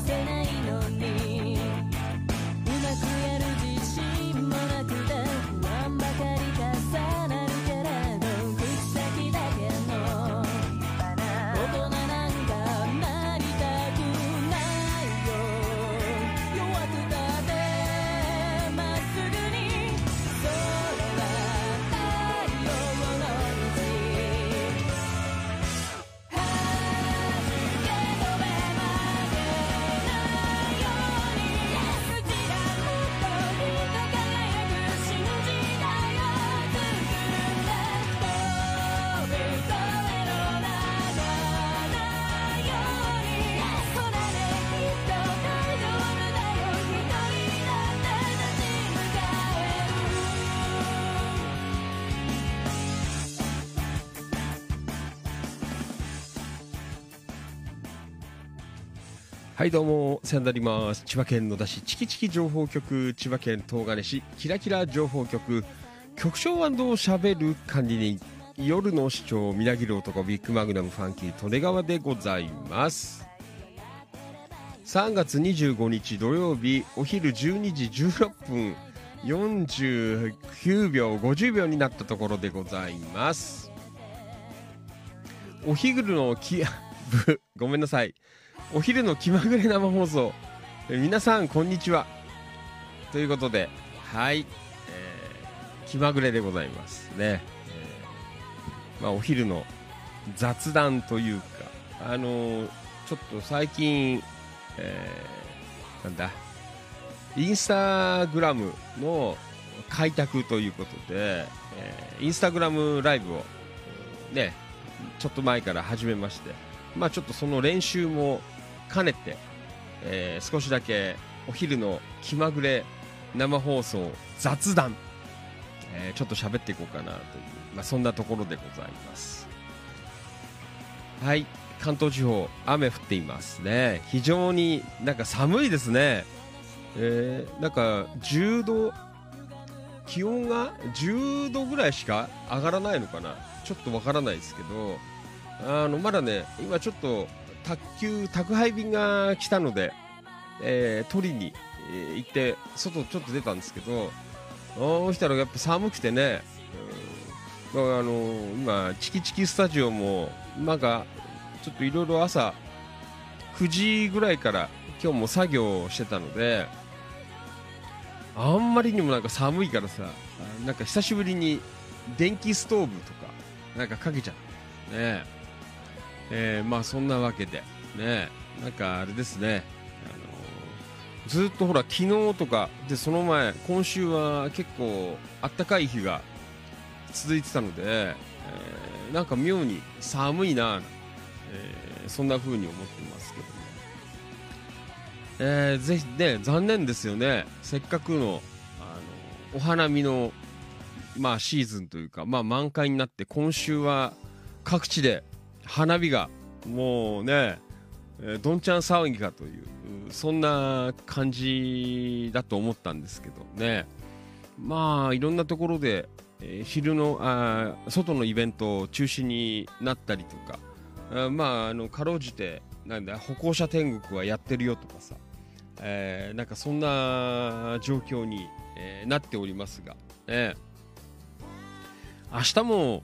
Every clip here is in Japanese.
せないのにはいどうもお世話になります。千葉県野田市チキチキ情報局千葉県東金市キラキラ情報局局長しゃべる管理人夜の市長みなぎる男ビッグマグナムファンキー利根川でございます。3月25日土曜日お昼12時16分49秒50秒になったところでございます。お昼のき ごめんなさい。お昼の気まぐれ生放送。皆さんこんにちは。ということではい、えー、気まぐれでございます。ね、えー、まあ、お昼の雑談というかあのー、ちょっと最近、えー、なんだ？インスタグラムの開拓ということで、えー、インスタグラムライブをねちょっと前から始めましてまあちょっとその練習も兼ねて、えー、少しだけお昼の気まぐれ生放送雑談、えー、ちょっと喋っていこうかなという、まあ、そんなところでございます。はい。関東地方雨降っていますね。非常になんか寒いですね。えー、なんか10度気温が10度ぐらいしか上がらないのかな。ちょっとわからないですけどあのまだね今ちょっと宅急宅配便が来たので、えー、取りに、えー、行って外ちょっと出たんですけどそうしたらやっぱ寒くてね、うん、あの今チキチキスタジオもなんかちょっといろいろ朝9時ぐらいから今日も作業してたのであんまりにもなんか寒いからさなんか久しぶりに電気ストーブとかなんかかけちゃってね。えー、まあそんなわけで。ねなんかあれですね。あのずっとほら昨日とかでその前今週は結構あったかい日が続いてたので、えー、なんか妙に寒いな、えー、そんな風に思ってますけどえー、ぜひね、残念ですよね、せっかくのあのお花見の、まあ、シーズンというか、まあ、満開になって、今週は各地で花火がもうね、どんちゃん騒ぎかという、そんな感じだと思ったんですけどね、まあ、いろんなところで、え、昼のあ外のイベント中止になったりとか、あまあ、あのかろうじてなんだ歩行者天国はやってるよとかさ、えー、なんかそんな状況に、えー、なっておりますが、ね、明日も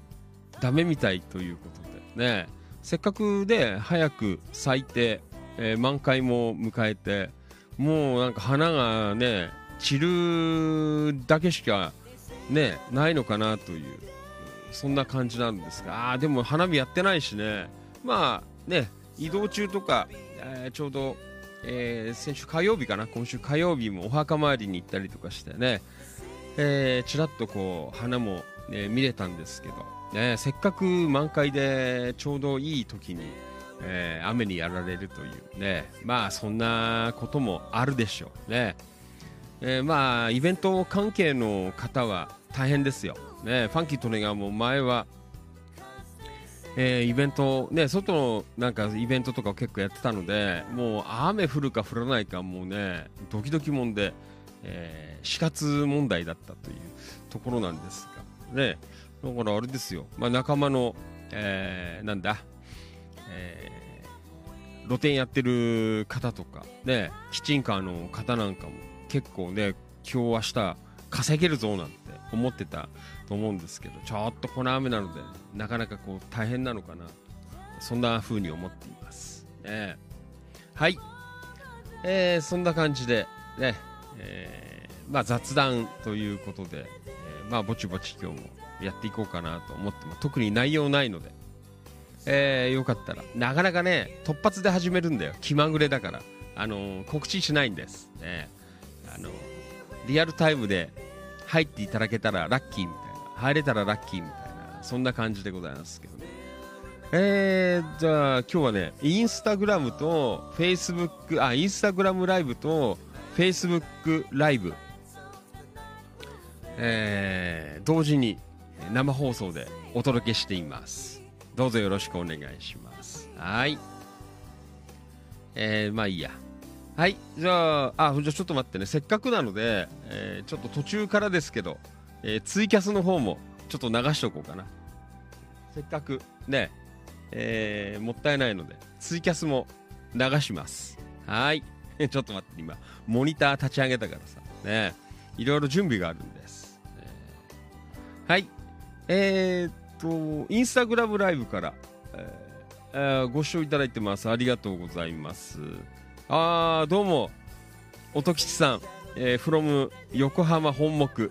ダメみたいということでね。せっかくで早く咲いて、えー、満開も迎えてもうなんか花がね散るだけしかねないのかなというそんな感じなんですがあでも花火やってないしね。まあね移動中とか、えー、ちょうどえー、先週火曜日かな今週火曜日もお墓参りに行ったりとかしてね、ちらっとこう花も、ね、見れたんですけど、ね、せっかく満開でちょうどいい時に、えー、雨にやられるというねまあそんなこともあるでしょうね、えー、まあイベント関係の方は大変ですよ、ね、ファンキートネガーも前はえー、イベント、ね、外のなんかイベントとかを結構やってたので、もう雨降るか降らないか、もうね、ドキドキもんで、え、死活問題だったというところなんですが、ね、だからあれですよ、まあ、仲間の、えー、なんだ、えー、露店やってる方とか、ね、キッチンカーの方なんかも結構ね、今日明日稼げるぞなんて思ってたと思うんですけどちょっとこの雨なのでなかなかこう大変なのかなそんな風に思っています、ね、はい、えー、そんな感じでね、えー、まあ、雑談ということで、えー、まあぼちぼち今日もやっていこうかなと思ってます特に内容ないので、えー、よかったら。なかなかね突発で始めるんだよ。気まぐれだから。あのー、告知しないんです。ね。あのリアルタイムで入っていただけたらラッキーみたいな。入れたらラッキーみたいな。そんな感じでございますけどね。えー、じゃあ今日はねインスタグラムとフェイスブックあインスタグラムライブとフェイスブックライブ。えー、同時に生放送でお届けしています。どうぞよろしくお願いします。はい。えー、まあいいや。はい。じゃああじゃあちょっと待ってね。せっかくなので、えー、ちょっと途中からですけど、えー、ツイキャスの方もちょっと流しておこうかな。せっかくねえー、もったいないのでツイキャスも流します。はい。ちょっと待って今モニター立ち上げたからさ。ね。いろいろ準備があるんです、えー、はい。えー、っとインスタグラムライブから、えー、ご視聴いただいてます。ありがとうございます。あーどうも音吉さん、えー、from 横浜本木、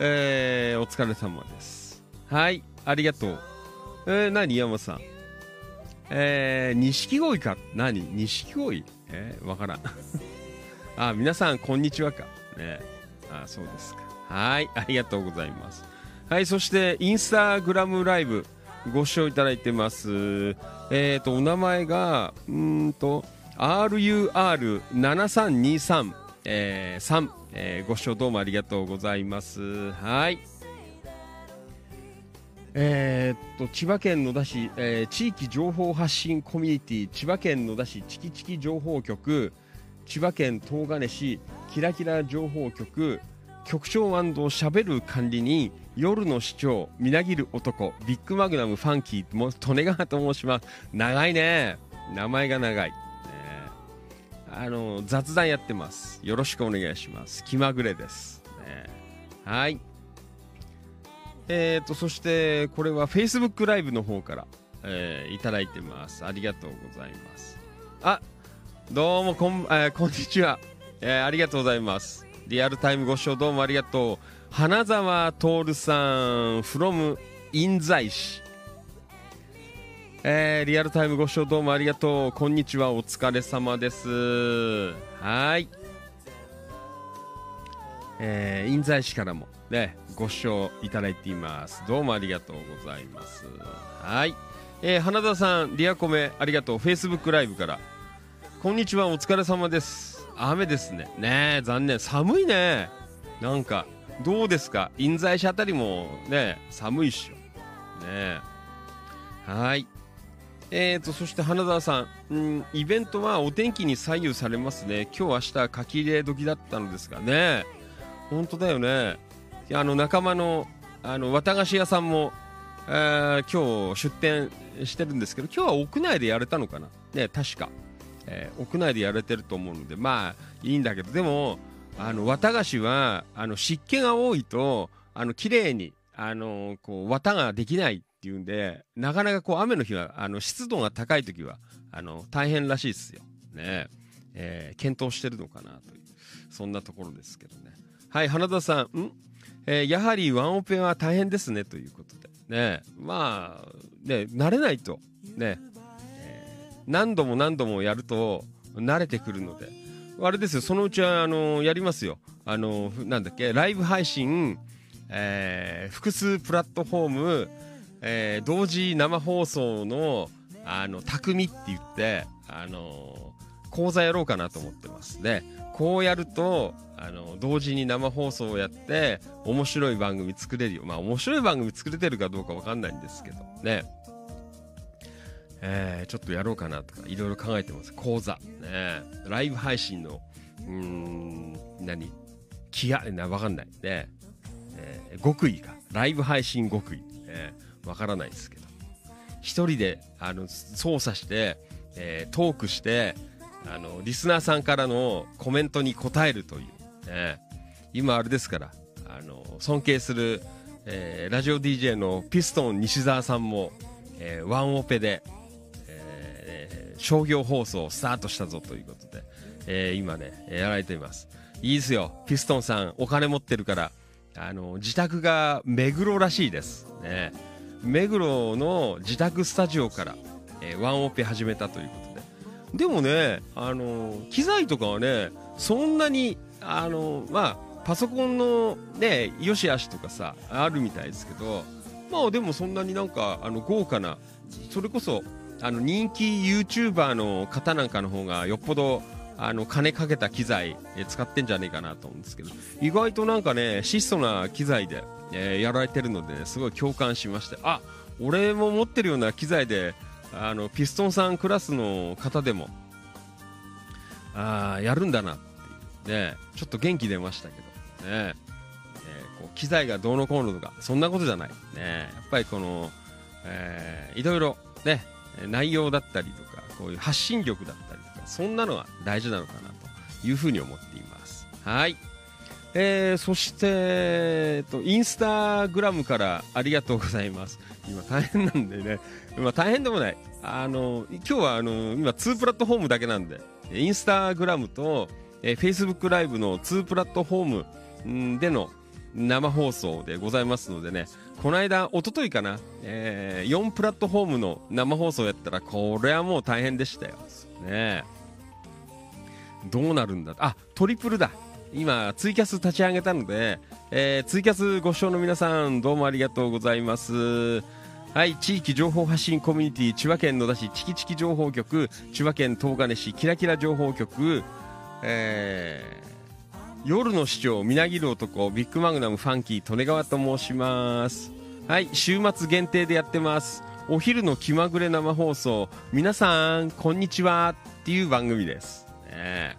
えー、お疲れ様です。はいありがとう。えー、何山さん。えー、錦鯉か？何？錦鯉？えー、わからん。あ皆さんこんにちはか。ね。あそうですか。はいありがとうございます。はいそしてインスタグラムライブご視聴いただいてます。えっ、ー、とお名前がうんと RUR7323、えー、3、えー、ご視聴どうもありがとうございます。はい。えー、っと千葉県野田市、えー、地域情報発信コミュニティ千葉県野田市チキチキ情報局千葉県東金市キラキラ情報局局長しゃべる管理人夜の市長みなぎる男ビッグマグナムファンキーも利根川と申します。長いね。名前が長い、ね、あの雑談やってます。よろしくお願いします。気まぐれです、ね、はい。えーと、そしてこれは Facebook ライブの方から、えー、いただいてます。ありがとうございます。あどうもこん,、えー、こんにちは、えー、ありがとうございます。リアルタイムご視聴どうもありがとう花沢徹さん from 印西市えー、リアルタイムご視聴どうもありがとうこんにちはお疲れ様ですはいえー、印西市からもね、ご視聴いただいています。どうもありがとうございます。はい。えー、花田さん、リアコメありがとう。Facebook ライブから。こんにちは、お疲れ様です。雨ですね。ね残念。寒いね。なんか、どうですか？印西市あたりもね、寒いっしょ。ねえはい。えーと、そして花澤さん、ん、イベントはお天気に左右されますね。今日明日書き入れ時だったのですがね。本当だよね。あの仲間のあの綿菓子屋さんも、えー、今日出店してるんですけど今日は屋内でやれたのかな、ね、確か、えー、屋内でやれてると思うのでまあいいんだけどでもあの綿菓子はあの湿気が多いとあの綺麗にあのこう綿ができないっていうんでなかなかこう雨の日はあの湿度が高い時はあの大変らしいですよ。ね、えー、検討してるのかなというそんなところですけどね。はい花田さんん？えー、やはりワンオペは大変ですねということで、ね、まあ、ね、慣れないと、ね、何度も何度もやると慣れてくるので、あれですよ、そのうちは、あのやりますよ。あのなんだっけ、ライブ配信、えー、複数プラットフォーム、えー、同時生放送の、あの、匠って言って、あの講座やろうかなと思ってます。で、こうやると、あの同時に生放送をやって面白い番組作れるよまあ面白い番組作れてるかどうか分かんないんですけどねえー、ちょっとやろうかなとかいろいろ考えてます。講座。ね。ライブ配信のうーん何？気がな分かんない。ね、えー、極意がライブ配信極意、えー、分からないですけど。一人であの操作して、えー、トークしてあのリスナーさんからのコメントに答えるという。ね、今あれですからあの尊敬する、えー、ラジオ DJ のピストン西澤さんも、えー、ワンオペで、商業放送スタートしたぞということで、え今ねやられています。いいですよ。ピストンさんお金持ってるからあの自宅が目黒らしいです。ね。目黒の自宅スタジオから、えワンオペ始めたということで。でもねあの機材とかはねそんなにあのまあパソコンのねよしあしとかさあるみたいですけどまあでもそんなになんかあの豪華なそれこそあの人気 YouTuber の方なんかの方がよっぽどあの金かけた機材使ってんじゃねえかなと思うんですけど意外となんかね質素な機材で、えー、やられてるので、ね、すごい共感しましてあ俺も持ってるような機材であのピストンさんクラスの方でもあやるんだなってねちょっと元気出ましたけどね、えー、こう機材がどうのこうのとかそんなことじゃない。ねやっぱりこの、えー、いろいろね内容だったりとかこういう発信力だったりとかそんなのは大事なのかなというふうに思っていますはいえー、そして、えっと、インスタグラムからありがとうございます。今大変なんでね、まあ、大変でもない。あの、今日はあの、今2プラットフォームだけなんで、インスタグラムと、えー、Facebook ライブの2プラットフォームでの生放送でございますのでね、この間、おとといかな、えー、4プラットフォームの生放送やったら、これはもう大変でしたよ。ねどうなるんだ？あ、トリプルだ。今、ツイキャス立ち上げたので、えー、ツイキャスご視聴の皆さん、どうもありがとうございます。はい、地域情報発信コミュニティ、千葉県野田市チキチキ情報局、千葉県東金市キラキラ情報局、え、夜の市長、みなぎる男、ビッグマグナムファンキー、利根川と申します。はい、週末限定でやってます。お昼の気まぐれ生放送、皆さん、こんにちはっていう番組です。ね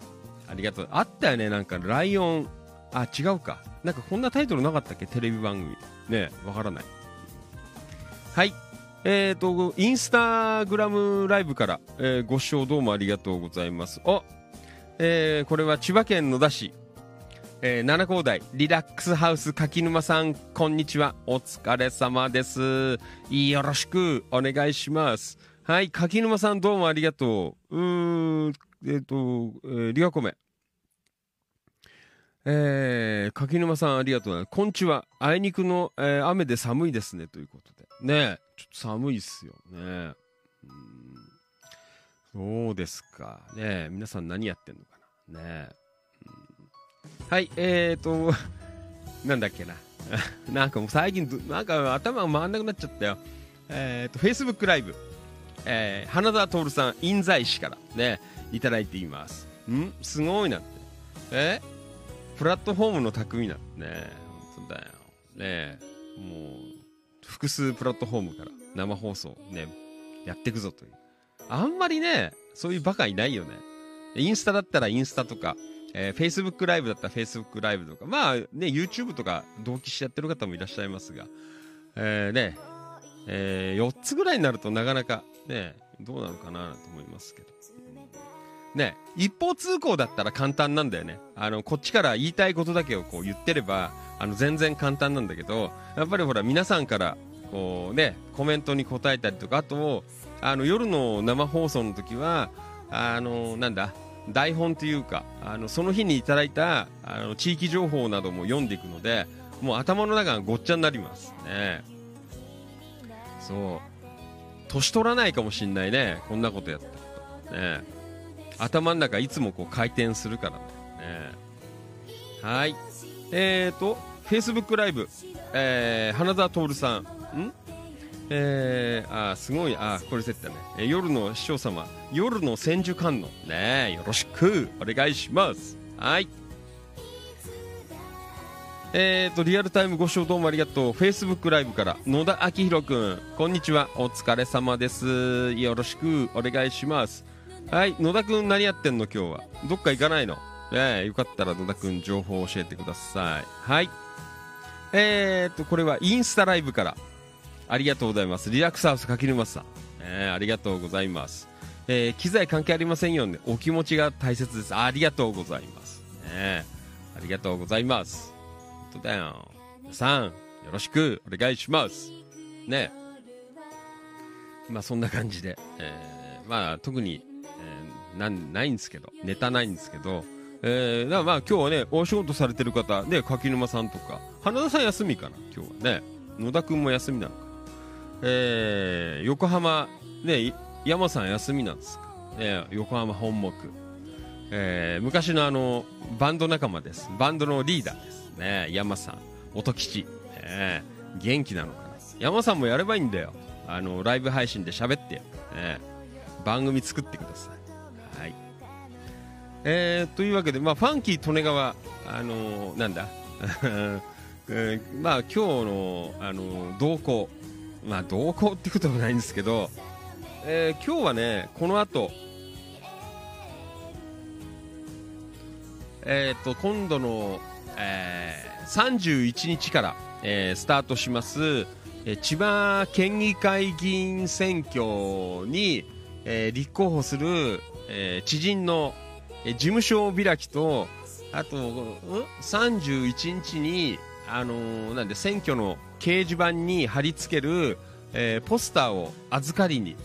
ありがとう。あったよね、なんか、ライオン。あ、違うか。なんかこんなタイトルなかったっけ？テレビ番組。ねわからない。はい。えっ、ー、と、インスタグラムライブから、えー、ご視聴どうもありがとうございます。おえー、これは千葉県野田市、えー、七高台リラックスハウス柿沼さん、こんにちは。お疲れ様です。よろしくお願いします。はい、柿沼さんどうもありがとう。うーん、えっ、ー、と、えー、リアコメ。えー、柿沼さんありがとうこんちは。あいにくの、えー、雨で寒いですね。ということで。ねちょっと寒いっすよね。うん。そうですか。ね皆さん何やってんのかな。ねうん、はい、えーと、なんだっけな。なんかもう最近、なんか頭が回んなくなっちゃったよ。えーと、Facebook ライブ。えー、花田徹さん、印西市からね、いただいています。ん？すごいなって。え？プラットフォームの匠なんね本当だよ。ねもう、複数プラットフォームから生放送ね、やっていくぞという。あんまりね、そういうバカいないよね。インスタだったらインスタとか、えー、Facebook ライブだったら Facebook ライブとか、まあね、YouTube とか同期してやってる方もいらっしゃいますが、えー、ね、えー、4つぐらいになるとなかなかね、どうなのかなと思いますけど。ね、一方通行だったら簡単なんだよね。あの、こっちから言いたいことだけをこう言ってれば、あの、全然簡単なんだけど、やっぱりほら、皆さんから、こうね、コメントに答えたりとか、あと、あの、夜の生放送の時は、あの、なんだ、台本というか、あの、その日にいただいた、あの、地域情報なども読んでいくので、もう頭の中がごっちゃになりますね。そう。年取らないかもしんないね。こんなことやったと。ね。頭の中いつもこう回転するからね。はい。えーと、Facebook ライブ、えー、花田徹さん、ん？えー、あ、すごい、あ、これ絶対ね、えー、夜の師匠様、夜の千手観音、ねよろしくお願いします。はい。えーと、リアルタイムご視聴どうもありがとう。Facebook ライブから野田明宏くん、こんにちは。お疲れ様です。よろしくお願いします。はい、野田くん何やってんの今日は？どっか行かないの？えー、よかったら野田くん情報を教えてください。はい。えーと、これはインスタライブから。ありがとうございます。リラックスハウス柿沼さん。えー、ありがとうございます。えー、機材関係ありませんよね。お気持ちが大切です。ありがとうございます。ね、ありがとうございます。本当だよ。皆さん、よろしくお願いします。ね。まあそんな感じで、えー、まあ特になん、ないんですけど、ネタないんですけど、えー、だまあ今日はね、お仕事されてる方、ね、柿沼さんとか、花田さん休みかな、今日はね。野田くんも休みなのか。えー、横浜、ね、山さん休みなんですか？ね、横浜本木。えー、昔のあの、バンド仲間です。バンドのリーダーです。ね、山さん、音吉。ね、元気なのかな？山さんもやればいいんだよ。あの、ライブ配信で喋って。ね、番組作ってください。えー、というわけで、まあ、ファンキー利根川、あのー、なんだ、えー、まあ、今日の、あのー、動向、まあ、動向ってことはないんですけど、えー、今日はね、この後、えー、と今度の、えー、31日から、えー、スタートします、えー、千葉県議会議員選挙に、えー、立候補する、えー、知人の、えー、事務所開きとあと、うん、31日に、あの、なんで選挙の掲示板に貼り付ける、えー、ポスターを預かりに、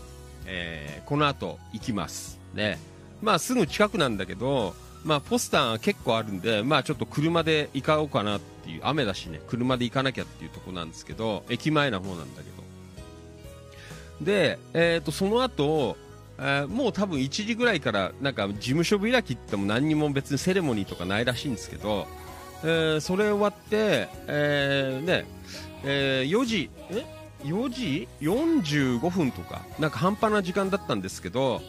えー、この後行きますねまあすぐ近くなんだけどまあ、ポスター結構あるんで、まあ、ちょっと車で行こうかなっていう、雨だしね、車で行かなきゃっていうとこなんですけど、駅前な方なんだけど。で、えっ、ー、と、その後、えー、もう多分1時ぐらいから、なんか事務所開きって言っても何にも別にセレモニーとかないらしいんですけど、えー、それ終わって、えー、ね、えー、4時、え ?4 時 ?45 分とか、なんか半端な時間だったんですけど、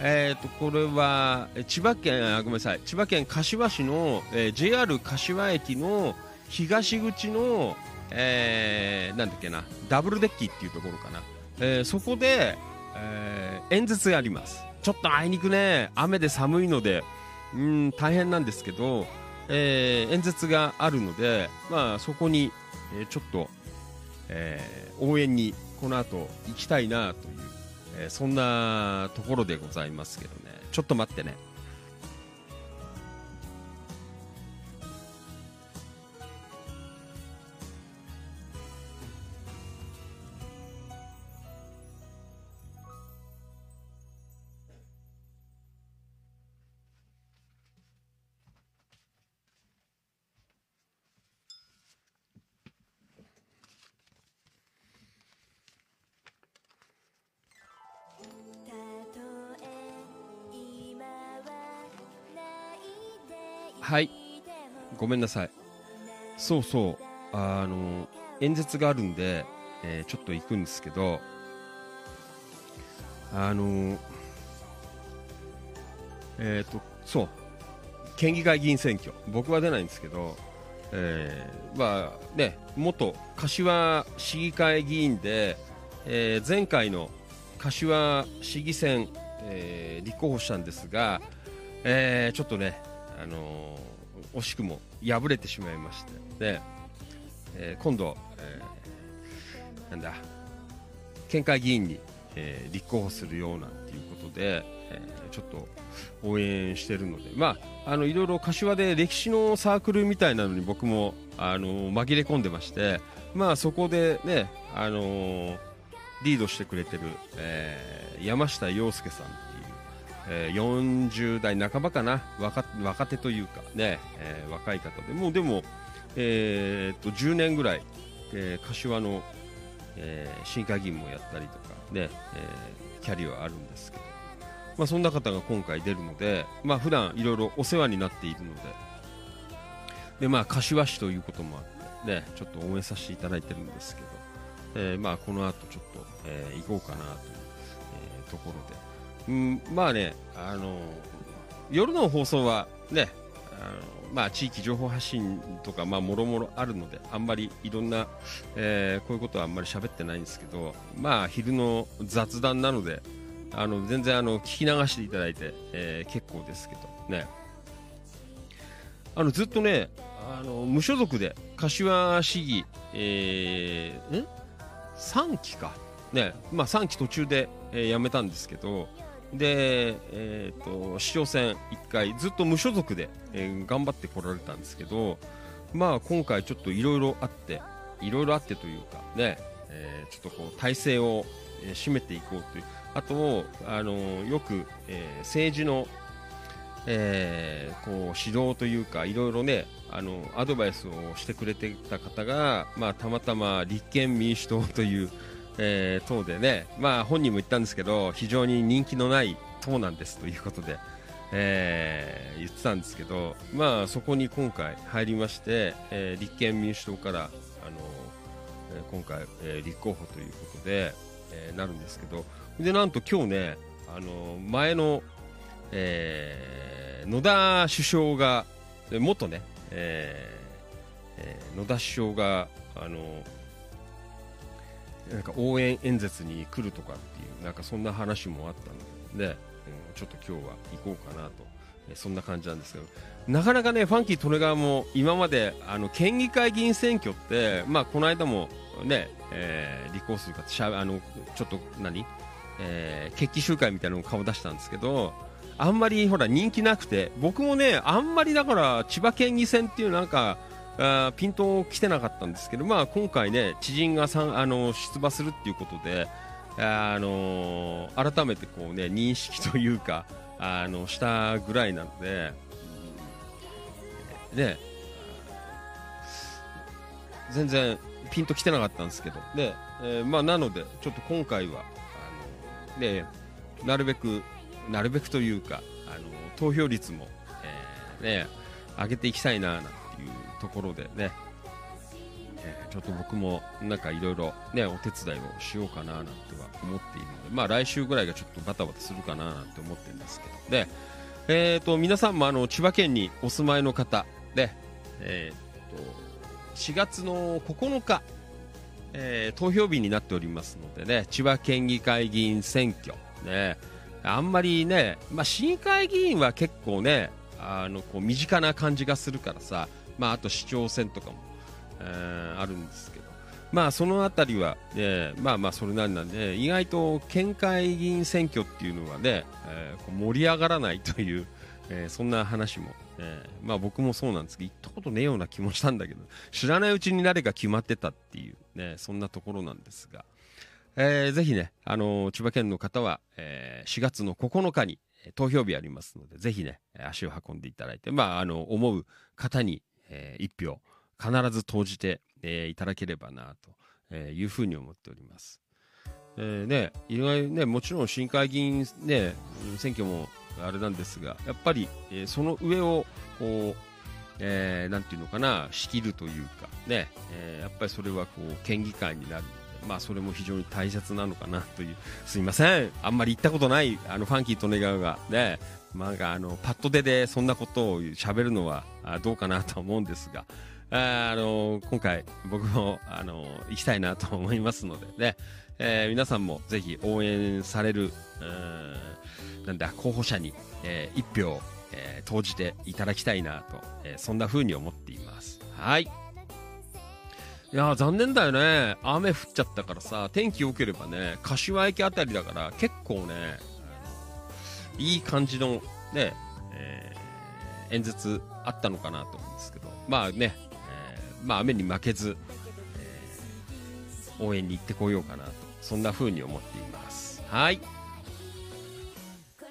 えーと、これは千葉県あごめんなさい。千葉県柏市の、えー、JR 柏駅の東口の、えー、なんだっけな。ダブルデッキっていうところかな、えー、そこで、えー、演説があります。ちょっとあいにくね。雨で寒いのでうん大変なんですけど、えー、演説があるので、まあ、そこに、えー、ちょっと、えー、応援にこの後行きたいなというえ、そんなところでございますけどね。ちょっと待ってね。ごめんなさい。そうそう。あの演説があるんで、えー、ちょっと行くんですけどあのえっ、ー、とそう。県議会議員選挙。僕は出ないんですけど、えー、まあね元柏市議会議員で、えー、前回の柏市議選、えー、立候補したんですが、えー、ちょっとねあのー、惜しくも敗れてしまいましてで、えー、今度、えー、なんだ県会議員に、え立候補するようなっていうことで、えちょっと応援してるので、まあ、あのいろいろ柏で歴史のサークルみたいなのに僕もあの紛れ込んでまして、まあ、そこでね、あのリードしてくれてる、え山下洋介さんえー、40代半ばかな若若手というかね、えー、若い方で。もうでも、えー、っと10年ぐらい、えー、柏の、えー、新会議員もやったりとかね、えー、キャリアはあるんですけど、まあ、そんな方が今回出るので、まあ普段いろいろお世話になっているので。で、まあ、柏市ということもあって、ね、ちょっと応援させていただいてるんですけど、えーまあ、この後ちょっと、えー、行こうかなという、えー、ところで。うん、まあね、あの夜の放送はね、あのまあ、地域情報発信とか、まあ、もろもろあるので、あんまりいろんな、えー、こういうことはあんまり喋ってないんですけど、まあ、昼の雑談なので、あの全然あの聞き流していただいて、えー、結構ですけどね。あのずっとね、あの無所属で柏市議、えー、ん3期か、ね。まあ、3期途中で、えー、辞めたんですけど、で、えーと、市長選1回ずっと無所属で、えー、頑張ってこられたんですけど、まあ、今回ちょっといろいろあっていろいろあってというかね、えー、ちょっとこう体制を、え、締めていこうというあと、あのー、よく、えー、政治の、えー、こう指導というかいろいろねあのアドバイスをしてくれてた方が、まあ、たまたま立憲民主党というえー、党でね、まあ、本人も言ったんですけど非常に人気のない党なんですということで、えー、言ってたんですけど、まあ、そこに今回入りまして、えー、立憲民主党から、あのえー、今回、えー、立候補ということで、えー、なるんですけどでなんと今日ね、あの前の、えー、野田首相が元ね、えーえー、野田首相があのなんか応援演説に来るとかっていうなんかそんな話もあったので、うん、ちょっと今日は行こうかなと、そんな感じなんですけど。なかなかねファンキー利根川も今まであの県議会議員選挙ってまあこの間もね、えー、立候補するかしゃあのちょっと何、えー、決起集会みたいなのを顔出したんですけどあんまりほら人気なくて僕もねあんまりだから千葉県議選っていうなんかあピント来てなかったんですけど、まあ、今回ね知人がさんあの出馬するっていうことで、あの、改めてこうね認識というかあのしたぐらいなので、ね全然ピンと来てなかったんですけどで、えー、まあ、なのでちょっと今回はあの、ね、なるべくなるべくというかあの投票率も、えー、ね、上げていきたいななんていうところでね、えー、ちょっと僕もなんかいろいろねお手伝いをしようかななんては思っているので、まあ、来週ぐらいがちょっとバタバタするかななんて思ってるんですけどで、えーと、皆さんもあの千葉県にお住まいの方で、えーと、4月の9日えー、投票日になっておりますのでね千葉県議会議員選挙ね。あんまりね、まあ、市議会議員は結構ねあのこう身近な感じがするからさ、まあ、あと市長選とかも、えー、あるんですけど、まあ、その辺りは、ね、まあまあそれなりなんで、意外と県会議員選挙っていうのはね、えー、盛り上がらないという、えー、そんな話も、えー、まあ僕もそうなんですけど、行ったことねえような気もしたんだけど、知らないうちに誰か決まってたっていう、ね、そんなところなんですが、えー、ぜひね、あのー、千葉県の方は、えー、4月の9日に投票日ありますので、ぜひね、足を運んでいただいて、まあ、あの、思う方に、えー、1票必ず投じて、えー、いただければな、というふうに思っております。えー、ね、意外ね、もちろん市議会議員ね、選挙もあれなんですが、やっぱり、えー、その上を、こう、えー、なんていうのかな、仕切るというか、ね、えー、やっぱりそれはこう、県議会になるまあ、それも非常に大切なのかなという、すいません、あんまり行ったことない、あのファンキー利根川がね、なんかあのパッと出でそんなことを喋るのはどうかなと思うんですが、あの今回、僕もあの行きたいなと思いますのでね、えー、皆さんもぜひ応援される、なんだ候補者に、えー、1票、えー、投じていただきたいなと、えー、そんな風に思っています。はい。いや残念だよね雨降っちゃったからさ天気良ければね柏駅辺りだから結構ねいい感じのね、えー、演説あったのかなと思うんですけどまあね、えー、まあ雨に負けず、えー、応援に行ってこようかなとそんな風に思っていますはい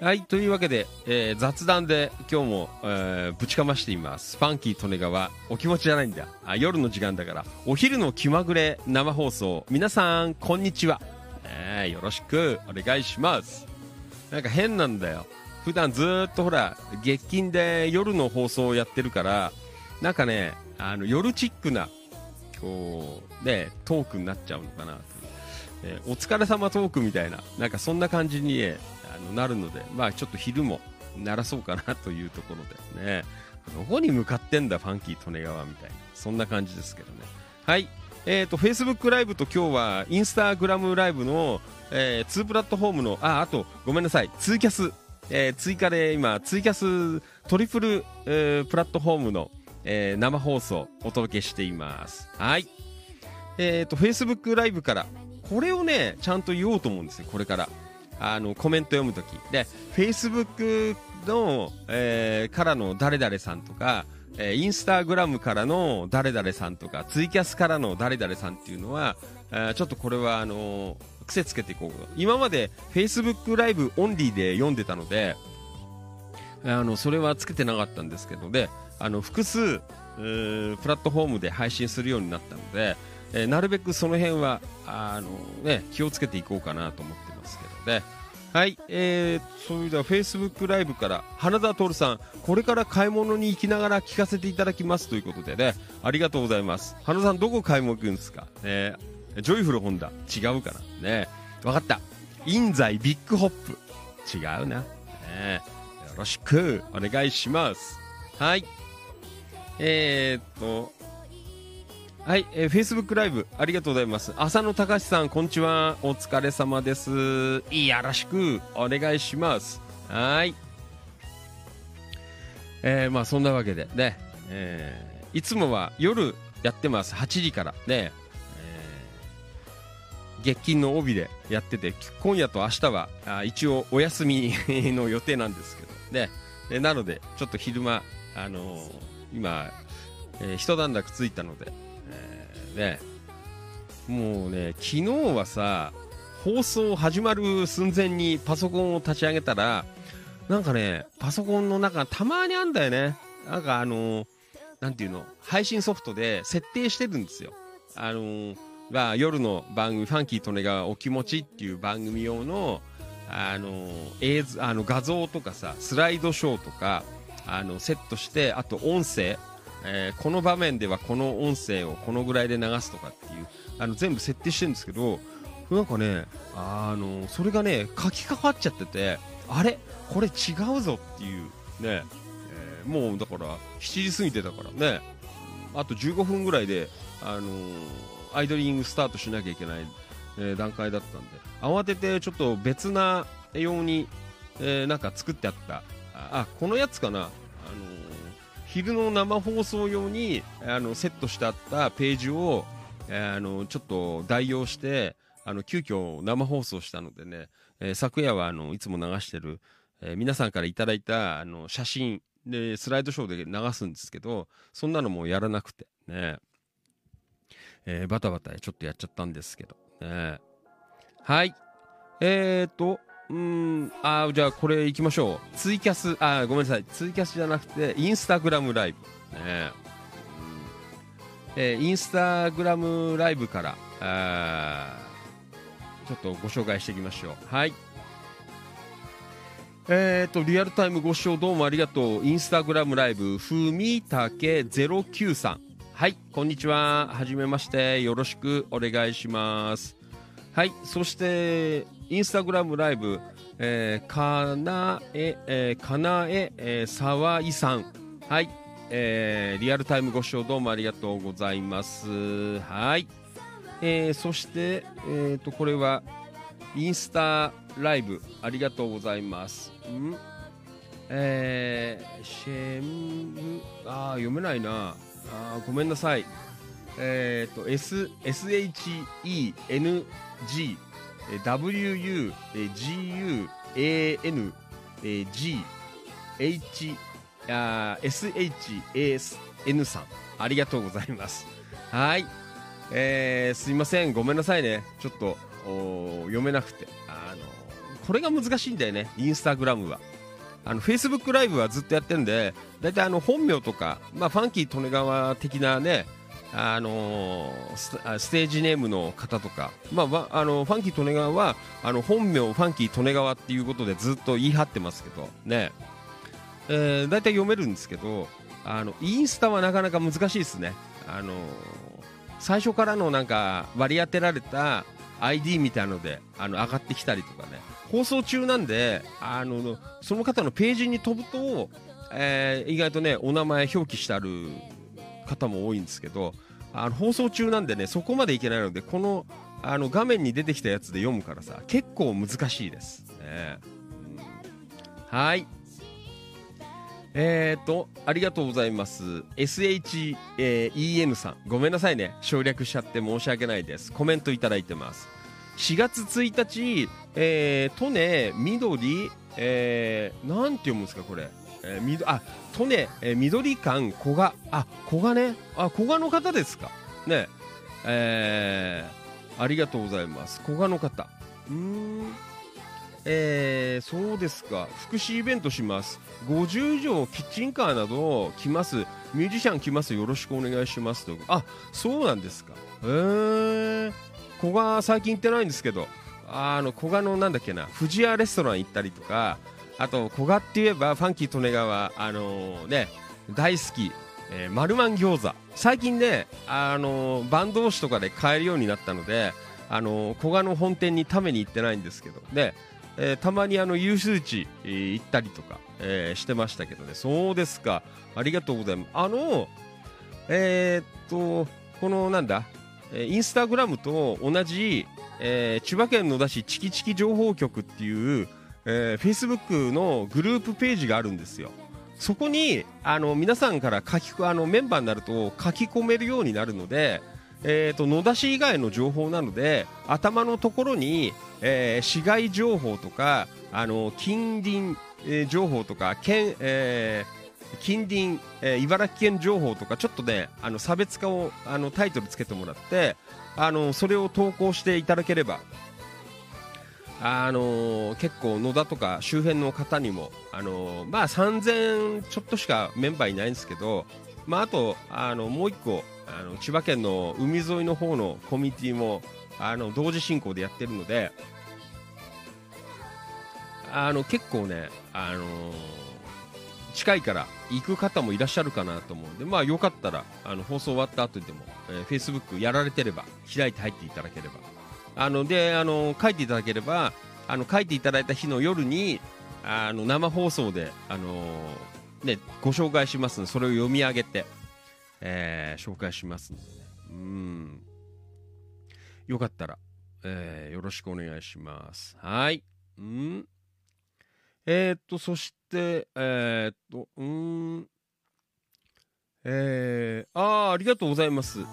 はい、というわけで、えー、雑談で今日も、えー、ぶちかましています。ファンキー利根川、お気持ちじゃないんだあ。夜の時間だから、お昼の気まぐれ生放送。皆さん、こんにちは。えー、よろしくお願いします。なんか変なんだよ。普段ずっとほら、月金で夜の放送をやってるから、なんかね、あの、夜チックな、こう、ね、トークになっちゃうのかなえー、お疲れ様トークみたいな、なんかそんな感じに、ね、あのなるので、まあちょっと昼も鳴らそうかなというところでね、どこに向かってんだ、ファンキー利根川みたいな、そんな感じですけどね。はい。えっ、ー、と、Facebook ライブと今日は、インスタグラムライブの、えー、2プラットフォームの、あ、あと、ごめんなさい、ツーキャス、えー、追加で今、ツイキャストリプル、えー、プラットフォームの、えー、生放送お届けしています。はい。えっ、ー、と、Facebook ライブから、これをね、ちゃんと言おうと思うんですよ、これから。あのコメント読むときで Facebook の、えー、からの誰々さんとか、えー、インスタグラムからの誰々さんとかツイキャスからの誰々さんっていうのは、えー、ちょっとこれはあのー、癖つけていこう今まで Facebook ライブオンリーで読んでたのであのそれはつけてなかったんですけどであの複数プラットフォームで配信するようになったので、えー、なるべくその辺はあの、ね、気をつけていこうかなと思ってますけどね。はい、えー、それでは Facebook ライブから花田徹さん、これから買い物に行きながら聞かせていただきますということでね、ありがとうございます。花田さん、どこ買い物行くんですか？ねジョイフルホンダ、違うかな？ねわかった。印西ビッグホップ、違うな。ねよろしくお願いします。はい。えー、っと、はい、えー、Facebook ライブありがとうございます。浅野隆さん、こんにちは。お疲れ様です。いやらしくお願いします。はい。えー、まあそんなわけでね、えー、いつもは夜やってます8時からね、え月金の帯でやってて今夜と明日はあ一応お休みの予定なんですけどねえなのでちょっと昼間、あのー、今、えー、一段落ついたので、ね。もうね昨日はさ放送始まる寸前にパソコンを立ち上げたらなんかねパソコンの中たまにあんだよね。なんかあのー、なんていうの配信ソフトで設定してるんですよ。あのーが夜の番組「ファンキー利根川お気持ち」っていう番組用のあの映像あの画像とかさスライドショーとかあのセットしてあと音声、えー、この場面ではこの音声をこのぐらいで流すとかっていうあの全部設定してるんですけどなんかねあのそれがね書き換わっちゃっててあれ？これ違うぞっていうね、えー、もうだから7時過ぎてたからね。あと15分ぐらいであのーアイドリングスタートしなきゃいけない、えー、段階だったんで慌ててちょっと別な用に、え、なんか作ってあった。あこのやつかな、昼の生放送用にあのセットしてあったページを、あのちょっと代用してあの急遽生放送したのでね、えー、昨夜はあのいつも流してる、えー、皆さんからいただいたあの写真でスライドショーで流すんですけどそんなのもやらなくてね。えー、バタバタちょっとやっちゃったんですけど、ね、はい。えーとうん。あじゃあこれいきましょう。ツイキャス。あごめんなさい。ツイキャスじゃなくてインスタグラムライブ。ねえ。ー、インスタグラムライブからあちょっとご紹介していきましょう。はい。えーとリアルタイムご視聴どうもありがとう。インスタグラムライブ。ふみたけ093はい、こんにちは。はじめまして。よろしくお願いします。はい、そして、インスタグラムライブ、えー、かなえ、えー、かなえ、えー、さわいさん。はい、えー、リアルタイムご視聴どうもありがとうございます。はい。えー、そして、えっ、ー、と、これは、インスタライブ、ありがとうございます。んえー、シェン、あ読めないな。あごめんなさい。えっ、ー、と、S、SHENG、WUGUANGHSHASN さん。ありがとうございます。はい。えー、すいません。ごめんなさいね。ちょっと、読めなくて。あの、これが難しいんだよね。インスタグラムは。あのフェイスブックライブはずっとやってるんで大体あの本名とか、まあ、ファンキー利根川的なねあの、ステージネームの方とか、まあ、あのファンキー利根川はあの本名ファンキー利根川っていうことでずっと言い張ってますけどね、えー、大体読めるんですけどあのインスタはなかなか難しいですね、あの、最初からのなんか割り当てられた ID みたいのであの上がってきたりとかね。放送中なんであのその方のページに飛ぶと、えー、意外とねお名前表記してある方も多いんですけどあの放送中なんでねそこまでいけないのでこのあの画面に出てきたやつで読むからさ結構難しいです、ね、うん、はいえーと、ありがとうございます。SHEN さん。ごめんなさいね。省略しちゃって申し訳ないです。コメントいただいてます。4月1日、えー、利根緑、えー、なんて読むんですかこれ、えー、みどあ利根、えー、緑館古賀あ古賀ね。あ古賀の方ですか。ね。えー、ありがとうございます。古賀の方。うん。えー、そうですか。福祉イベントします。50畳キッチンカーなど来ます。ミュージシャン来ます。よろしくお願いします。とあそうなんですか。へえー、古賀最近行ってないんですけど。あの古賀のなんだっけな。富士屋レストラン行ったりとか。あと古賀って言えばファンキー利根川あのー、ね大好き、えー、マルマン餃子。最近ねあのー、バンド同士とかで買えるようになったのであのー、古賀の本店に食べに行ってないんですけど。で、えー、たまにあの有数地、えー、行ったりとか、えー、してましたけどね。そうですか。ありがとうございます。あのえー、っとこのなんだインスタグラムと同じえー、千葉県野田市チキチキ情報局っていう、えー、Facebook のグループページがあるんですよ。そこにあの皆さんから書きあのメンバーになると書き込めるようになるので、えーと、野田市以外の情報なので頭のところに、えー、市街情報とかあの近隣、えー、情報とか県、えー、近隣、え、茨城県情報とかちょっとねあの差別化をあのタイトルつけてもらってあのそれを投稿していただければあのー、結構野田とか周辺の方にも、あのー、まあ、3000ちょっとしかメンバーいないんですけど、まあ、あとあのもう1個あの千葉県の海沿いの方のコミュニティもあの同時進行でやってるのであの結構ね、あのー、近いから行く方もいらっしゃるかなと思うんで、まあ、よかったらあの放送終わった後でも、えー、Facebook やられてれば開いて入っていただければ。あのであの書いていただければあの書いていただいた日の夜にあの生放送であのねご紹介しますのでそれを読み上げて、えー、紹介しますので、ね、うん。よかったら、えー、よろしくお願いします。はい。うん。えー、っとそしてえー、っとうん。えー、ああありがとうございます。ん。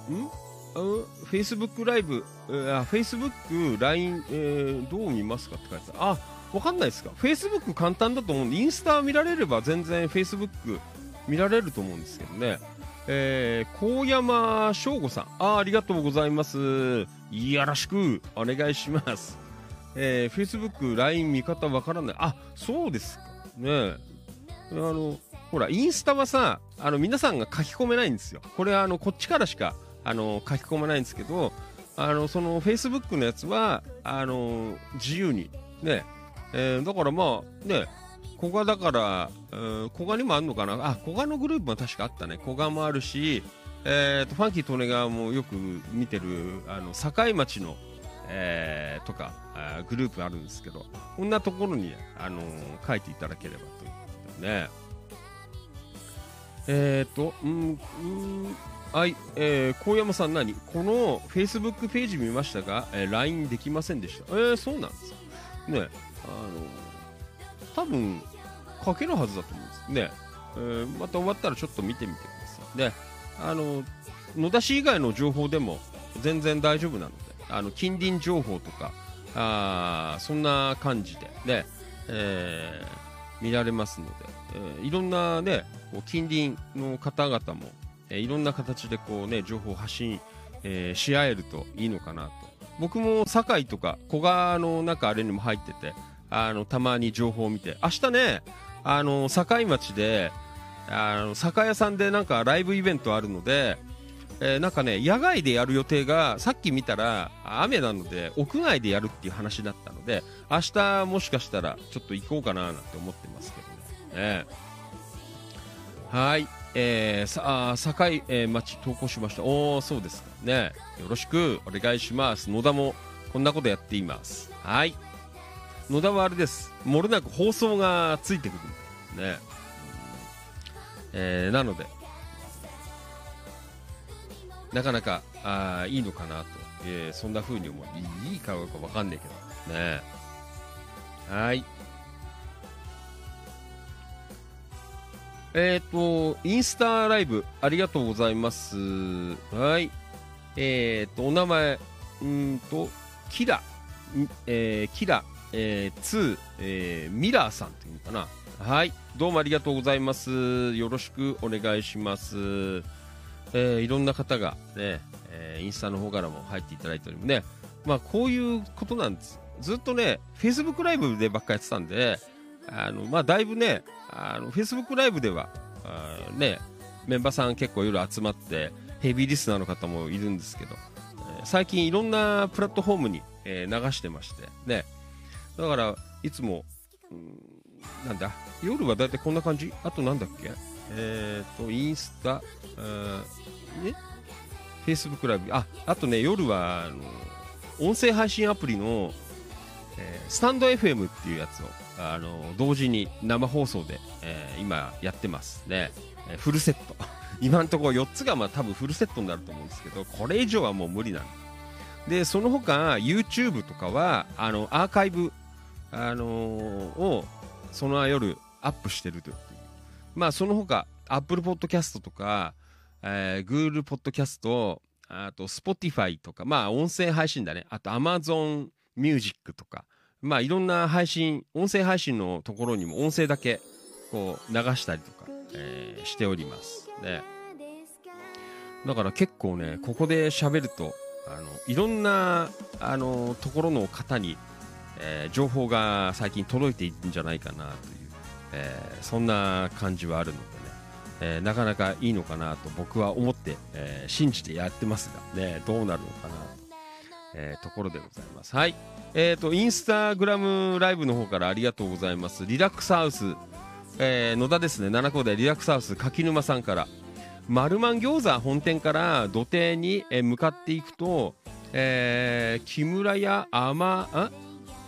フェイスブックライブ、えー、あ、フェイスブック、LINE、えー、どう見ますかって書いてあ、わかんないですかフェイスブック簡単だと思うんで、インスタ見られれば全然フェイスブック見られると思うんですけどね。えー、高山翔吾さん、あ、ありがとうございます。よろしくお願いします。えー、フェイスブック、LINE 見方わからない。あ、そうですか。ねあの、ほら、インスタはさ、あの、皆さんが書き込めないんですよ。これ、あの、こっちからしかあの書き込まないんですけどあのそのフェイスブックのやつはあの自由にね、えー、だからまあね。古賀だから、えー、古賀にもあるのかな？あ古賀のグループも確かあったね。古賀もあるし、えーと、ファンキー利根川もよく見てるあの境町の、えー、とかあグループあるんですけどこんなところに、あのー、書いていただければというね。えっ、ー、とうんうんはい、えー、高山さん何？このフェイスブックページ見ましたが、えー、LINE できませんでした。えー、そうなんですね、あの多分書けるはずだと思うんですね。えー、また終わったらちょっと見てみてください。で、あの、野田市以外の情報でも全然大丈夫なので、あの、近隣情報とか、あそんな感じで、ね、えー、見られますので、えー、いろんなね、こう近隣の方々も、えいろんな形でこうね情報を発信、えー、し合えるといいのかなと。僕も堺とか古賀の中あれにも入っててあのたまに情報を見て明日ねあの堺町であの酒屋さんでなんかライブイベントあるので、えー、なんかね野外でやる予定がさっき見たら雨なので屋外でやるっていう話だったので明日もしかしたらちょっと行こうかななんて思ってますけどね。ねはい。えー、さあ堺、えー、町投稿しました。おおそうですね。よろしくお願いします。野田もこんなことやっています。はい。野田はあれです。もれなく放送がついてくるね、えー、なので。なかなかあいいのかなと、えー、そんな風に思う。いいかどうかわかんないけど。ね。はい。えっ、ー、と、インスタライブ、ありがとうございます。はい。えっ、ー、と、お名前、うんと、キラ、えー、キラ、えー、2、えー、ミラーさんっていうのかな。はい。どうもありがとうございます。よろしくお願いします。えー、いろんな方がね、えー、インスタの方からも入っていただいておりもね、まあ、こういうことなんです。ずっとね、Facebook ライブでばっかやってたんで、あの、まあ、だいぶね、あの、Facebook ライブでは、あね、メンバーさん結構夜集まって、ヘビーリスナーの方もいるんですけど、えー、最近いろんなプラットフォームに、えー、流してまして、ね。だから、いつも、うん、なんだ、夜はだいたいこんな感じ？あとなんだっけ？えっ、ー、と、インスタ、ね、Facebook ライブ、あ、あとね、夜は、あの、音声配信アプリの、えー、スタンド FM っていうやつをあの同時に生放送で、えー、今やってますね、えー、フルセット。今のところ4つがまあ多分フルセットになると思うんですけどこれ以上はもう無理なんでその他 YouTube とかはあのアーカイブ、あの、をその夜アップしてるという。まあその他 Apple Podcast とか、えー、Google Podcast あと Spotify とかまあ音声配信だね。あと Amazon Music とかまあいろんな配信音声配信のところにも音声だけこう流したりとか、えー、しております。ねだから結構ねここで喋るとあのいろんなあのところの方に、えー、情報が最近届いているんじゃないかなという、えー、そんな感じはあるのでね、えー、なかなかいいのかなと僕は思って、え信じてやってますがねどうなるのかなと、えところでございます。はい。えっ、とインスタグラムライブの方からありがとうございます。リラックスハウス、え野田ですね。7個でリラックスハウス柿沼さんから。丸満餃子本店から土手に向かっていくと、えー、木村屋甘あ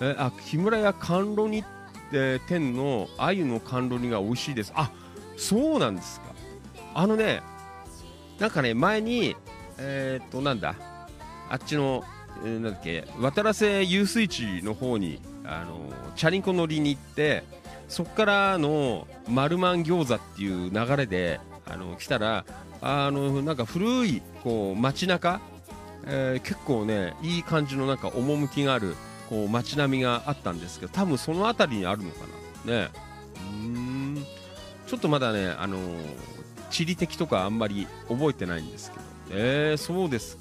えあ木村屋甘露煮、え、店の鮎の甘露煮が美味しいです。あそうなんですか。あのねなんかね前にえー、っとなんだあっちの、えー、なんだっけ渡良瀬遊水地の方にあのチャリンコ乗りに行ってそこからの丸満餃子っていう流れであの来たらあのなんか古いこう街中、えー、結構ねいい感じのなんか趣があるこう街並みがあったんですけど多分その辺りにあるのかな。ね。うん。ちょっとまだねあの地理的とかあんまり覚えてないんですけど。えー、そうです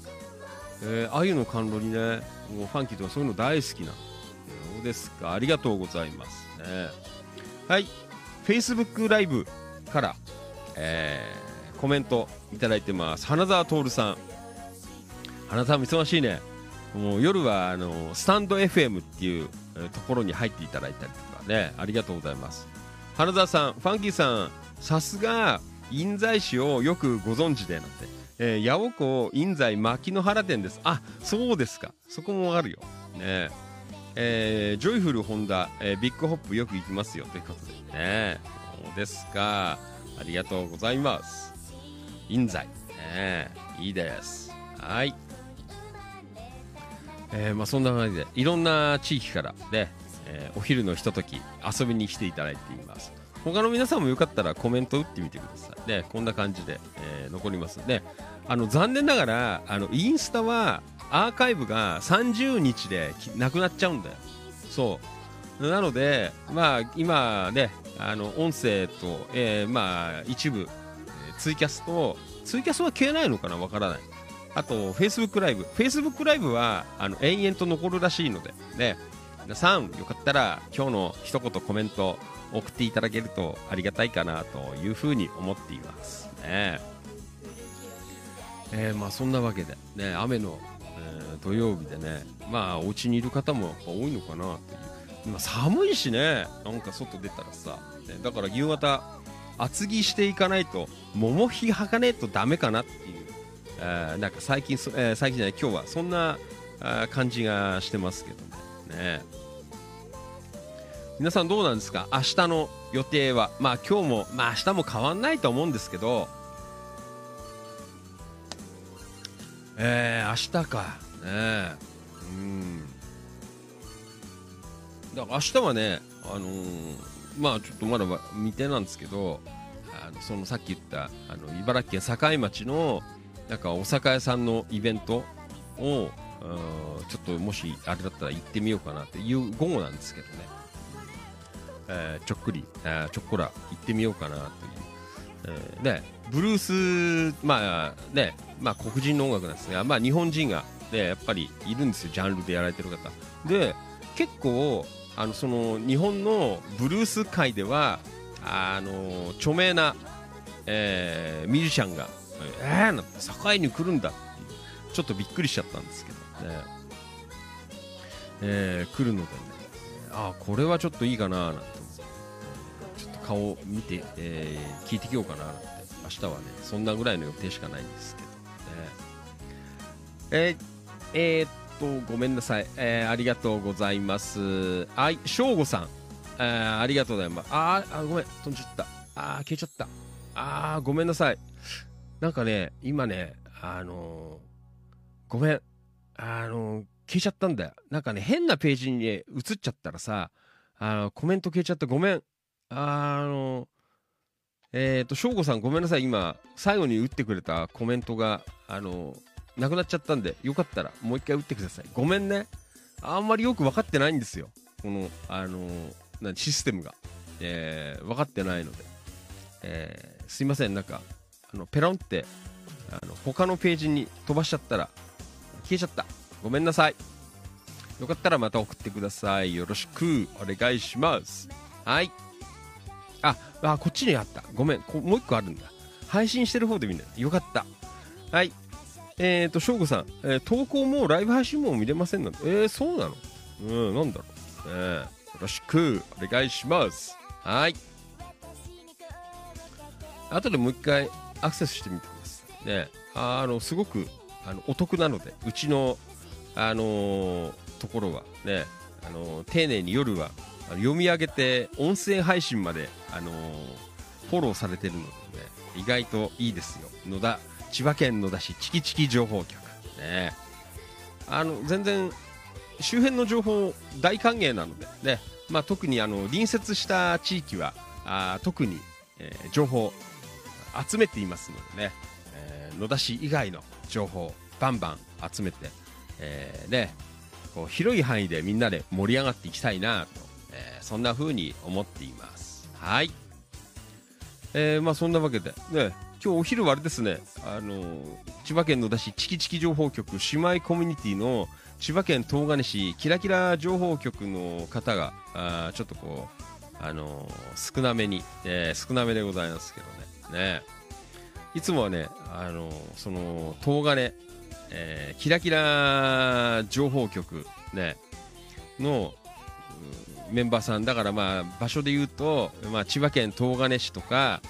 えー、あゆの甘露にね。もうファンキーとかそういうの大好きなそうですかありがとうございますね。はい。Facebook ライブからえー、コメントいただいてます。花澤徹さん。花澤も忙しいね。もう夜はあのスタンド FM っていうところに入っていただいたりとかね。ありがとうございます。花澤さんファンキーさんさすが印西市をよくご存知でなんて、えー、ヤオコー印西牧の原店ですあそうですかそこもあるよねえー、ジョイフルホンダ、えー、ビッグホップよく行きますよということでねそうですかありがとうございます。印西。ね、いいです。はい。えー、まあそんな感じで、いろんな地域からね、えー、お昼のひととき遊びに来ていただいています。他の皆さんもよかったらコメント打ってみてください。ね、こんな感じで、えー、残りますね。あの、残念ながら、あの、インスタはアーカイブが30日でなくなっちゃうんだよ。そう。なので、まあ、今ね、あの音声と、えー、まあ一部、ツイキャスとツイキャスは消えないのかな？わからない。あとフェイスブックライブ。フェイスブックライブはあの延々と残るらしいので。ね。皆さんよかったら今日の一言コメント送っていただけるとありがたいかなというふうに思っています。ね。えー、まあそんなわけでね雨の、えー、土曜日でねまあお家にいる方も多いのかなという。今寒いしねなんか外出たらさ、ね、だから夕方厚着していかないと桃日履かねえとダメかなっていう、えー、なんか最近、えー、最近じゃない今日はそんな感じがしてますけどね。ね。皆さんどうなんですか？明日の予定は。まあ今日もまあ明日も変わんないと思うんですけどえー、明日か。ねうん。だから明日はね、あのー、まあちょっとまだ未定なんですけど、あのそのさっき言ったあの茨城県境町のなんかお酒屋さんのイベントをちょっともしあれだったら行ってみようかなっていう午後なんですけどね、えー、ちょっくり、えー、ちょっこら行ってみようかなという、えー、ね、ブルース、まあね、まあ黒人の音楽なんですが、まあ日本人が、ね、やっぱりいるんですよ、ジャンルでやられてる方。で、結構あのその日本のブルース界ではあの著名な、えー、ミュージシャンがえー、なんて境に来るんだってちょっとびっくりしちゃったんですけどね、えー、来るのでねあこれはちょっといいかななんてちょっと顔を見て、えー、聞いてきようかななんて日はねそんなぐらいの予定しかないんですけどねえー、えーと、ごめんなさい。えー、ありがとうございます。はい、翔吾さん。えー、ありがとうございます。あ、あごめん、飛んじゃった。あー、消えちゃった。あー、ごめんなさい。なんかね、今ね、あの、ごめん。あの、消えちゃったんだよ。なんかね、変なページに、ね、移っちゃったらさ、あのコメント消えちゃった。ごめん。あのえっ、と、翔吾さんごめんなさい。今、最後に打ってくれたコメントが、あの、なくなっちゃったんで、よかったらもう一回打ってください。ごめんね。あんまりよく分かってないんですよ。この、あのなシステムが。えー、分かってないので。えー、すいません。なんか、あの、ペロンって、あの、他のページに飛ばしちゃったら、消えちゃった。ごめんなさい。よかったらまた送ってください。よろしくお願いします。はい。あ、あ、こっちにあった。ごめん。もう一個あるんだ。配信してる方で見るよかった。はい。えっ、ー、と、翔吾さん、えー、投稿もライブ配信も見れませんなんて。えー、そうなの？うん、なんだろう。えー、よろしくお願いします。はい。後でもう一回アクセスしてみてください。ね。あの、すごくあのお得なので、うちの、あのー、ところはね、あのー、丁寧に夜は読み上げて音声配信まで、あの、フォローされてるのでね、意外といいですよ。野田、千葉県野田市チキチキ情報局。ね。あの、全然、周辺の情報大歓迎なので、ね、まあ、特にあの隣接した地域はあ特に、えー、情報集めていますのでね、えー、野田市以外の情報バンバン集めて、えー、ね、こう広い範囲でみんなで盛り上がっていきたいなと、そんな風に思っています。はい。えー、まあそんなわけで。ね今日お昼はあれですね。あのー、千葉県野田市チキチキ情報局姉妹コミュニティの千葉県東金市キラキラ情報局の方があちょっとこうあのー、少なめに、え、少なめでございますけどね。ね。いつもはねあのその東金え、キラキラ情報局、ね、のメンバーさんだからまあ場所で言うと、まあ、千葉県東金市とか、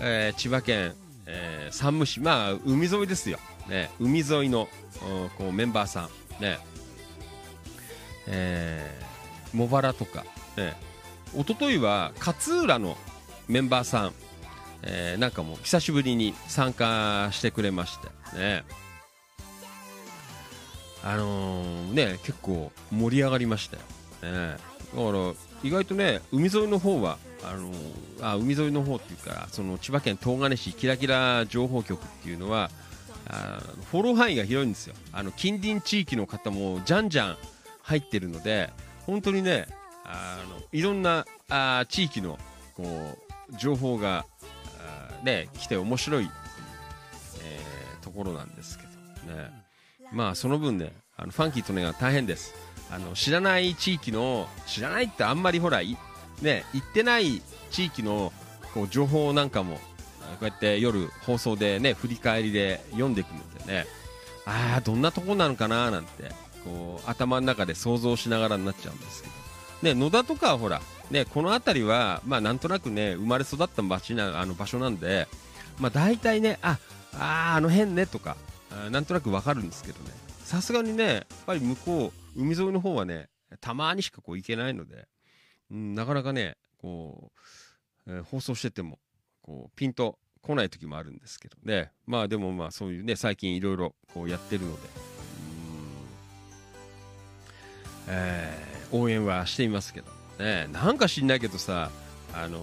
えー、千葉県、えー、山武市まあ海沿いですよ、ね、海沿いのこうメンバーさん。ねえー、茂原とか、ね、一昨日は勝浦のメンバーさん、えー、なんかも久しぶりに参加してくれまして。ね。あのー、ね、結構盛り上がりましたよ。ね、だから意外とね、海沿いの方は、あの、あ海沿いの方っていうか、その千葉県東金市キラキラ情報局っていうのは、あフォロー範囲が広いんですよ。あの近隣地域の方もじゃんじゃん入ってるので、本当にね、あのいろんなあ地域のこう情報が、ね、来て面白い、えー、ところなんですけどね。まあその分ねあのファンキーとね大変ですあの知らない地域の知らないってあんまりほらね行ってない地域のこう情報なんかもこうやって夜放送でね振り返りで読んでいくのでね。ああどんなとこなのかななんてこう頭の中で想像しながらになっちゃうんですけど。ね野田とかはほらねこの辺りはまあなんとなくね生まれ育った町なあの場所なんでまあ大体ねあああの辺ねとかなんとなくわかるんですけどね。さすがにねやっぱり向こう海沿いの方はねたまにしかこう行けないので、うん、なかなかねこう、えー、放送しててもこうピンと来ない時もあるんですけどね。まあでもまあそういうね最近いろいろこうやってるのでえー、応援はしていますけどね。なんか知んないけどさあの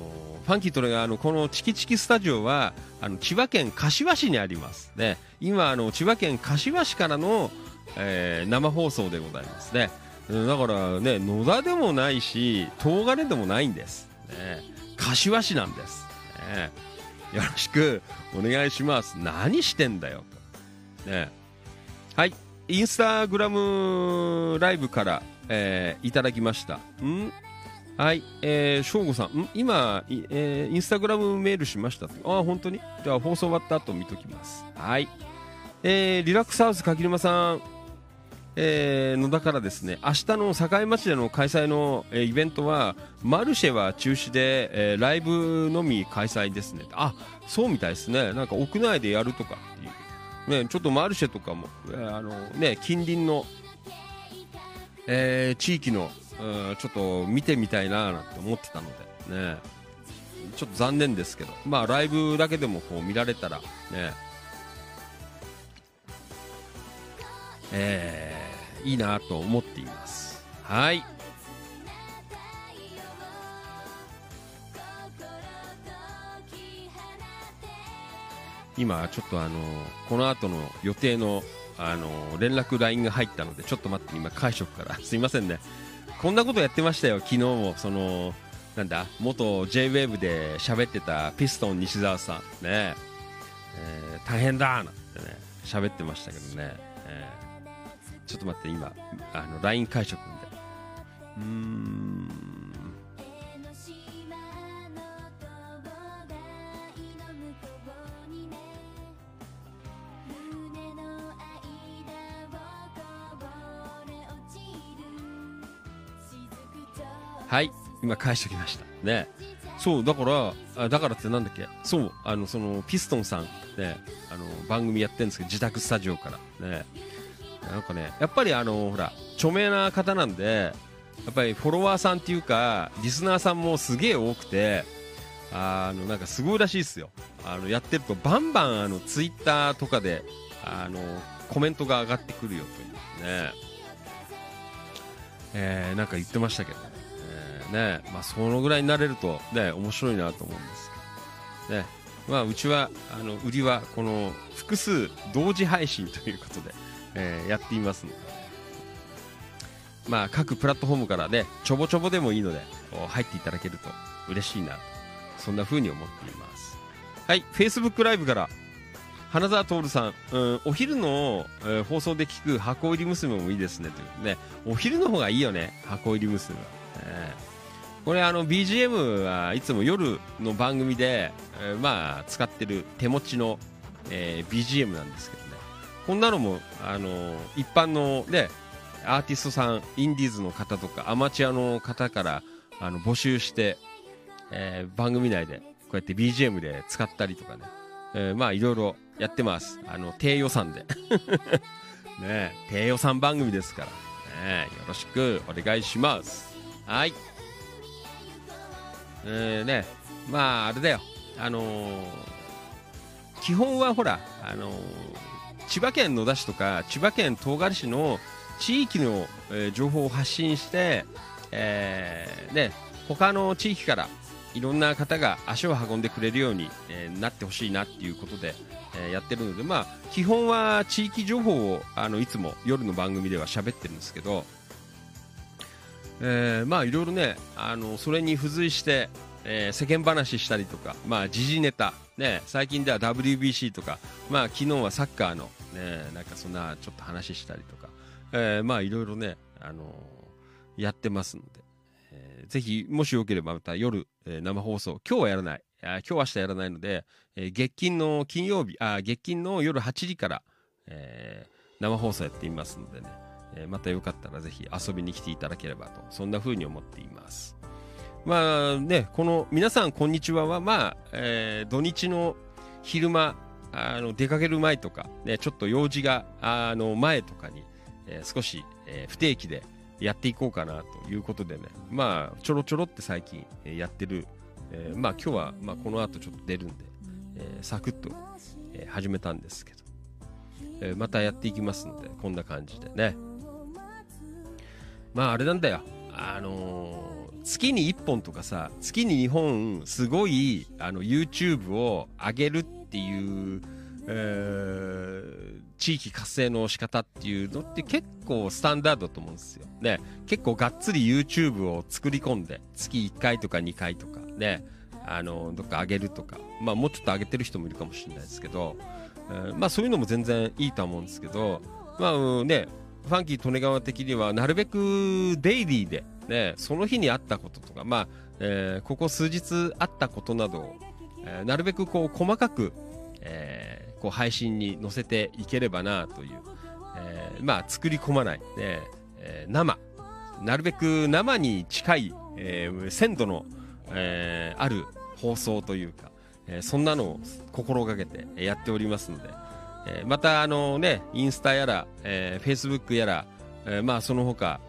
ファンキートレがあのこのチキチキスタジオはあの千葉県柏市にありますね。今あの千葉県柏市からの、えー、生放送でございますね。だからね野田でもないし東金でもないんです、ね、柏市なんです、ね、よろしくお願いします。何してんだよ。とね。はい。インスタグラムライブから、えー、いただきました。ん？はい、えー、翔吾さん、ん？今、えー、インスタグラムメールしました。あ、本当に？じゃあ放送終わった後見ときます。はい。えー、リラックスハウス柿沼さん、えー、野田からですね、明日の境町での開催の、えー、イベントは、マルシェは中止で、えー、ライブのみ開催ですね。あ、そうみたいですね。なんか屋内でやるとかっていう。ね、ちょっとマルシェとかも、えー、あのね、近隣の、え、地域のうんちょっと見てみたいななんて思ってたのでねちょっと残念ですけどまあライブだけでもこう見られたらねえー、いいなと思っています。はい。今ちょっとあのこの後の予定のあの連絡 LINE が入ったのでちょっと待って今返しとくから。すいませんね。こんなことやってましたよ。昨日もそのなんだ元 JWAVE で喋ってたピストン西澤さん。ね、え、大変だなんてね喋ってましたけどね、えー、ちょっと待って今あの LINE 返しとくんでうーんはい今返しておきました。ね。そうだからあだからってなんだっけ？そうあのそのピストンさんねあの番組やってるんですけど自宅スタジオから。ね。なんかねやっぱりあのほら著名な方なんでやっぱりフォロワーさんっていうかリスナーさんもすげえ多くてあのなんかすごいらしいですよ。あのやってるとバンバンあのツイッターとかであのコメントが上がってくるよというね、えー、なんか言ってましたけどね。えーね、まあ、そのぐらいになれると、ね、面白いなと思うんですけど、ね、まあ、うちは、あの、売りは、この、複数同時配信ということで、えー、やっていますので、まあ、各プラットフォームからね、ちょぼちょぼでもいいので、入っていただけると嬉しいな、そんな風に思っています。はい、Facebook ライブから、花澤徹さん、うん、お昼の、えー、放送で聞く箱入り娘もいいですねというね、お昼の方がいいよね、箱入り娘は。えーこれあの BGM はいつも夜の番組で、えー、まあ使ってる手持ちの、えー、BGM なんですけどこんなのもあの一般のねアーティストさんインディーズの方とかアマチュアの方からあの募集して、えー、番組内でこうやって BGM で使ったりとかね、えー、まあいろいろやってます。あの低予算で。ね低予算番組ですから、ね、よろしくお願いします。はい。えー、ね、まあ、あれだよ、あのー、基本はほら、あのー、千葉県野田市とか、千葉県東金市の地域の、えー、情報を発信して、えー、ね、他の地域からいろんな方が足を運んでくれるように、えー、なってほしいなっていうことで、えー、やってるので、まあ、基本は地域情報をあのいつも夜の番組では喋ってるんですけど、えー、まあいろいろねあのそれに付随して、えー、世間話したりとかまあ時事ネタね最近では WBC とかまあ昨日はサッカーのねなんかそんなちょっと話したりとか、えー、まあいろいろねあのー、やってますので、えー、ぜひもしよければまた夜、えー、生放送今日はやらない。あ今日明日やらないので、えー、月金の金曜日あ月金の夜8時から、えー、生放送やっていますのでね。えまたよかったらぜひ遊びに来ていただければと、そんな風に思っています。まあね、この皆さんこんにちはは、まあ、えー、土日の昼間、あの出かける前とか、ね、ちょっと用事があの前とかに、えー、少し、えー、不定期でやっていこうかなということでね、まあ、ちょろちょろって最近、やってる、えー、まあ今日は、まあ、この後ちょっと出るんで、えー、サクッと、えー、始めたんですけど、えー、またやっていきますので、こんな感じでね。まああれなんだよ。あのー、月に1本とかさ、月に2本、すごい、あの、YouTube を上げるってっていう、えー、地域活性の仕方っていうのって結構スタンダードと思うんですよ。ね、結構がっつり YouTube を作り込んで、月1回とか2回とか、ね、あの、どっか上げるとか、まあもうちょっと上げてる人もいるかもしれないですけど、えー、まあそういうのも全然いいと思うんですけど、まあね、ファンキー利根川的にはなるべくデイリーで、ね、その日にあったこととか、まあえー、ここ数日あったことなどを、なるべくこう細かく、えー、こう配信に載せていければなという、えー、まあ作り込まない、ねえー、生。なるべく生に近い、えー、鮮度の、えー、ある放送というか、えー、そんなのを心がけてやっておりますので、えー、またあのねインスタやら、えー、フェイスブックやら、えー、まあその他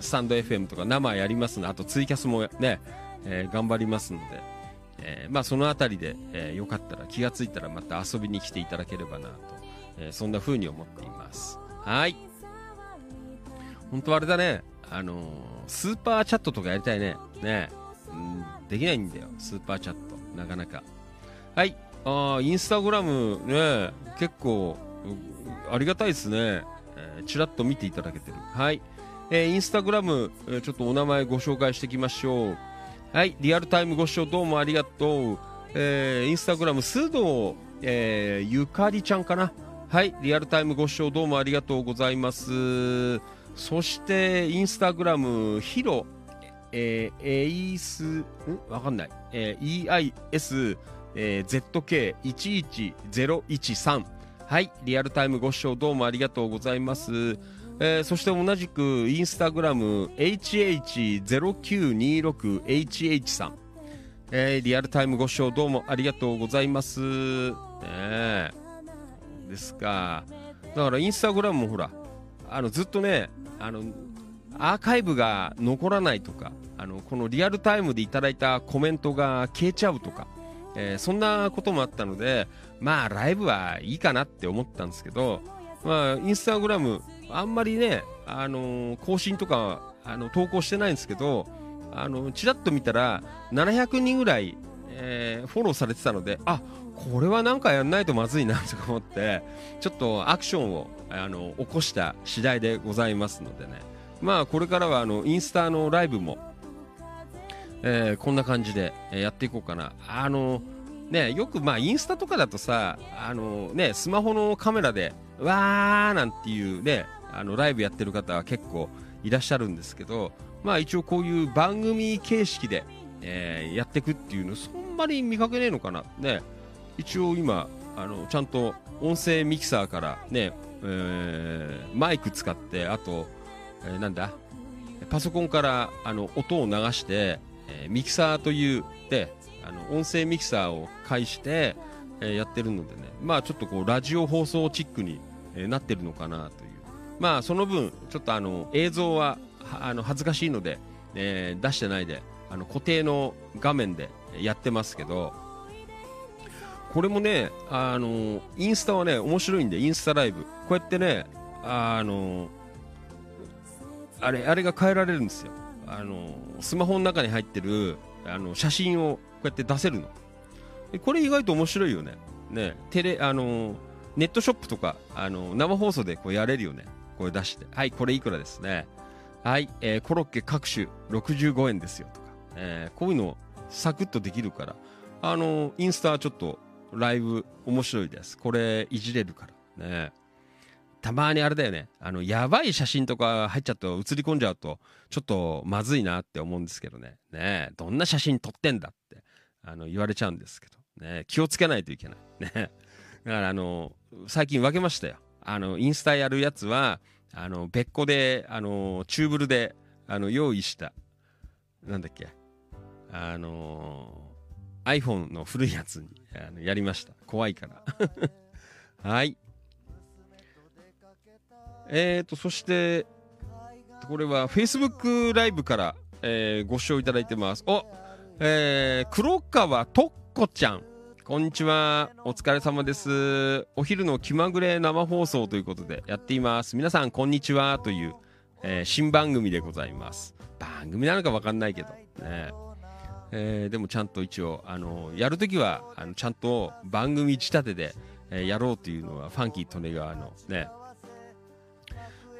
スタンド FM とか生やりますのであとツイキャスもね、えー、頑張りますので、えー、まあそのあたりで、えー、よかったら気がついたらまた遊びに来ていただければなと、えー、そんな風に思っています。はい。本当あれだね。あのー、スーパーチャットとかやりたいね。ね。うんできないんだよ。スーパーチャット。なかなか。はい。ああインスタグラムね。結構ありがたいですね、えー、ちらっと見ていただけてる。はい、えー、インスタグラム、え、ちょっとお名前ご紹介していきましょう。はいリアルタイムご視聴どうもありがとう、えー、インスタグラム須藤、えー、ゆかりちゃんかなはいリアルタイムご視聴どうもありがとうございますそしてインスタグラムヒロえー、エイス、ん？わかんない。えー、EIS、えー、ZK11013。はい。リアルタイムご視聴どうもありがとうございます。えー、そして同じくインスタグラム HH0926HH さん。えー、リアルタイムご視聴どうもありがとうございます。ねですか。だからインスタグラムもほら、あのずっとね、あのアーカイブが残らないとかあのこのリアルタイムでいただいたコメントが消えちゃうとか、えー、そんなこともあったのでまあライブはいいかなって思ったんですけど、まあ、インスタグラムあんまりね、あのー、更新とかあの投稿してないんですけどあのちらっと見たら700人ぐらい、えー、フォローされてたのであこれはなんかやんないとまずいなとか思ってちょっとアクションをあの起こした次第でございますのでね。まあこれからはあのインスタのライブも、えー、こんな感じでやっていこうかな。あのねよくまあインスタとかだとさあのねスマホのカメラでわーなんていうねあのライブやってる方は結構いらっしゃるんですけどまあ一応こういう番組形式で、えー、やっていくっていうのそんなに見かけねえのかな。ね一応今あのちゃんと音声ミキサーからね、えー、マイク使ってあとえー、なんだパソコンからあの音を流して、えー、ミキサーというであの音声ミキサーを介して、えー、やってるのでね。まあちょっとこうラジオ放送チックに、えー、なってるのかなという。まあその分ちょっとあの映像はあの恥ずかしいので、えー、出してないであの固定の画面でやってますけどこれもねあのインスタはね面白いんでインスタライブ。こうやってねあのあれあれが変えられるんですよ。あのスマホの中に入ってるあの写真をこうやって出せるの。これ意外と面白いよね。ねテレあのネットショップとかあの生放送でこうやれるよね。これ出してはいこれいくらですね。はい、えー、コロッケ各種65円ですよとか、えー、こういうのサクッとできるから。あのインスタちょっとライブ面白いです。これいじれるから。ね。たまにあれだよね。あのやばい写真とか入っちゃうと映り込んじゃうとちょっとまずいなって思うんですけどね。ね。どんな写真撮ってんだってあの言われちゃうんですけど。ね。気をつけないといけない。ね。だからあの最近分けましたよ。あのインスタやるやつはあの別個であのチューブルであの用意したなんだっけあの iPhone の古いやつにあのやりました怖いから はいえーと、そして、これは Facebook ライブから、えー、ご視聴いただいてます。お、えー、黒川とっこちゃん。こんにちは。お疲れ様です。お昼の気まぐれ生放送ということでやっています。皆さん、こんにちは。という、えー、新番組でございます。番組なのかわかんないけど。ねえー、でもちゃんと一応、あのやるときはあのちゃんと番組仕立てで、えー、やろうというのはファンキー利根川のね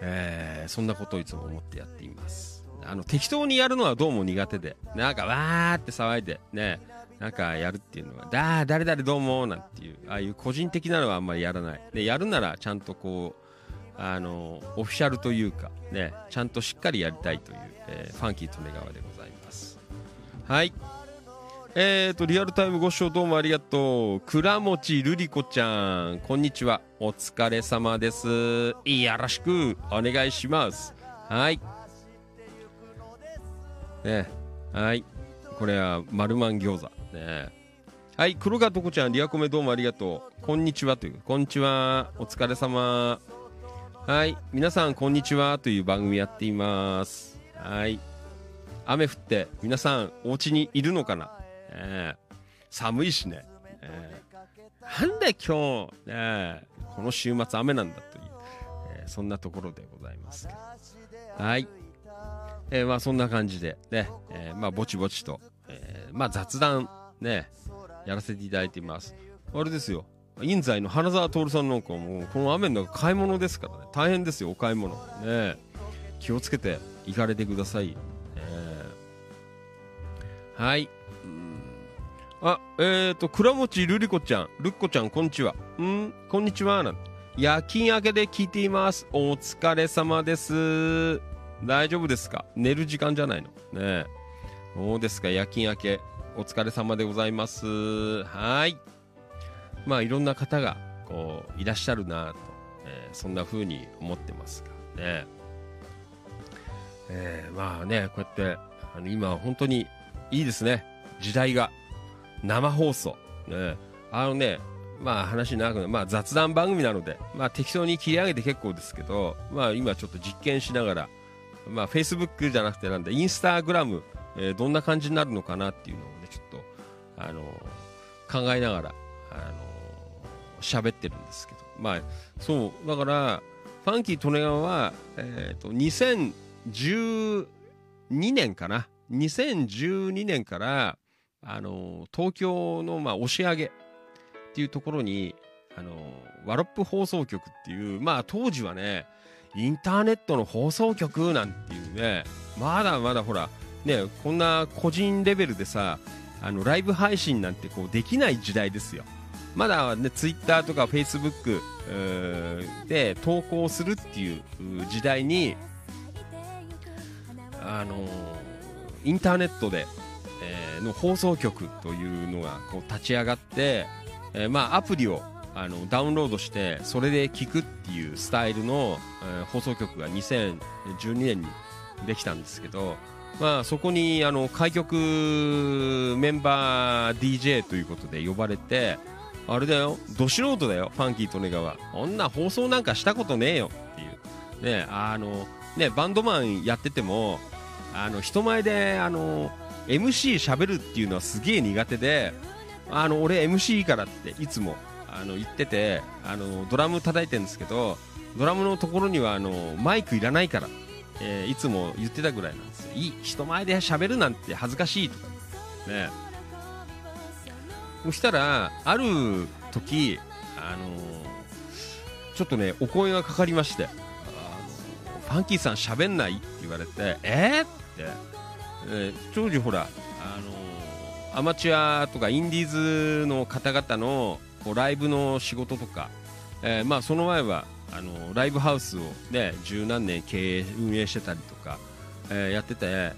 えー、そんなことをいつも思ってやっていますあの適当にやるのはどうも苦手でなんかわーって騒いでねなんかやるっていうのはだ誰々どうもなんていうああいう個人的なのはあんまりやらないでやるならちゃんとこうあのオフィシャルというかねちゃんとしっかりやりたいという、えー、ファンキー利根川でございますはいえーと、リアルタイムご視聴どうもありがとう。倉持瑠璃子ちゃん、こんにちは。お疲れ様です。よろしくお願いします。はい。ね、はい。これは、丸マン餃子。ね。はい、黒川とこちゃん、リアコメどうもありがとう。こんにちはという、こんにちは。お疲れ様。はい、皆さん、こんにちはという番組やっています。はい。雨降って、皆さん、お家にいるのかな？えー、寒いしね、えー、なんで今日、ね、この週末雨なんだという、えー、そんなところでございますはい、えー、まあそんな感じでね、えー、まあぼちぼちと、えー、まあ雑談ねやらせていただいています。あれですよ。印西の花澤徹さんなんかもうこの雨の中買い物ですからね。大変ですよお買い物。ね気をつけて行かれてください、はい。あえっ、ー、と倉持瑠璃子ちゃん。ルッコちゃんこんにちは。うんこんにちは。なんて。夜勤明けで聞いています。お疲れ様です。大丈夫ですか？寝る時間じゃないの？ねどうですか。夜勤明け。お疲れ様でございます。はい。まあいろんな方がこういらっしゃるなと、えー、そんな風に思ってますが。ねえ。ー、まあねこうやってあの今本当にいいですね。時代が。生放送。ねあのねまあ話長くなる、まあ雑談番組なので、まあ適当に切り上げて結構ですけど、まあ今ちょっと実験しながら、まあ Facebook じゃなくてなんで、インスタグラム、えー、どんな感じになるのかなっていうのをね、ちょっと、あのー、考えながら、あのー、喋ってるんですけど、まあ、そう、だから、ファンキー利根川は、えっ、と、2012年かな。2012年から、あの東京の、まあ、押上げっていうところに、あのワロップ放送局っていう、まあ、当時はね、インターネットの放送局なんていうね、まだまだほら、ね、こんな個人レベルでさ、あのライブ配信なんてこうできない時代ですよ。まだね、ツイッターとかフェイスブックで投稿するっていう時代に、あのインターネットで、えー、の放送局というのがこう立ち上がって、えー、まあアプリをあのダウンロードしてそれで聞くっていうスタイルの、えー、放送局が2012年にできたんですけど、まあ、そこにあの開局メンバー DJ ということで呼ばれてあれだよど素人だよファンキー利根川。こんな放送なんかしたことねえよっていう。ねあのねバンドマンやっててもあの人前であの MC しゃべるっていうのはすげえ苦手であの俺 MC からっていつもあの言っててあのドラム叩いてるんですけどドラムのところにはあのマイクいらないから、えー、いつも言ってたぐらいなんですよ。いい人前で喋るなんて恥ずかしいと。かね。そしたらある時あのちょっとねお声がかかりましてファンキーさん喋んないって言われてえー、って、えー、当時ほらあのアマチュアとかインディーズの方々のこうライブの仕事とか、えー、まあその前はあのライブハウスをね十何年経営運営してたりとか、えー、やってて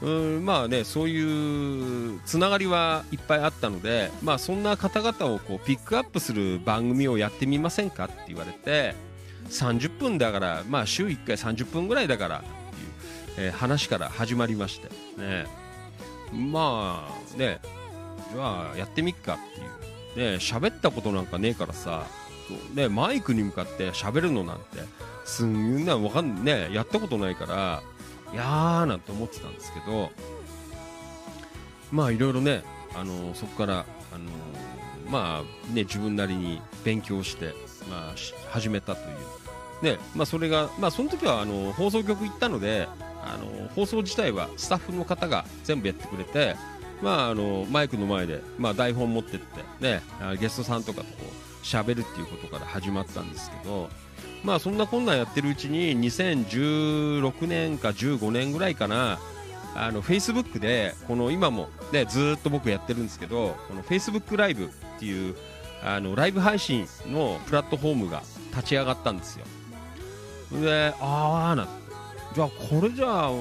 うんまあねそういうつながりはいっぱいあったのでまあそんな方々をこうピックアップする番組をやってみませんかって言われて30分だから、まあ、週1回30分ぐらいだからっていう、えー、話から始まりまして、ね、まあね、じゃあやってみっかっていう、ね、喋ったことなんかねえからさ、ね、マイクに向かって喋るのなんて、すんなわかんね、やったことないから、いやーなんて思ってたんですけど、まあいろいろね、あのー、そこから、あのー、まあね、自分なりに勉強して、まあ、始めたという。で、まあ、それが、まあ、その時はあの放送局行ったのであの放送自体はスタッフの方が全部やってくれて、まあ、あのマイクの前で、まあ、台本持ってって、ね、ゲストさんとかとこう喋るっていうことから始まったんですけど、まあ、そんなこんなんやってるうちに2016年か15年ぐらいかなあの Facebook でこの今も、ね、ずっと僕やってるんですけどこの Facebook ライブっていうあのライブ配信のプラットフォームが立ち上がったんですよ。でああなじゃあこれじゃあ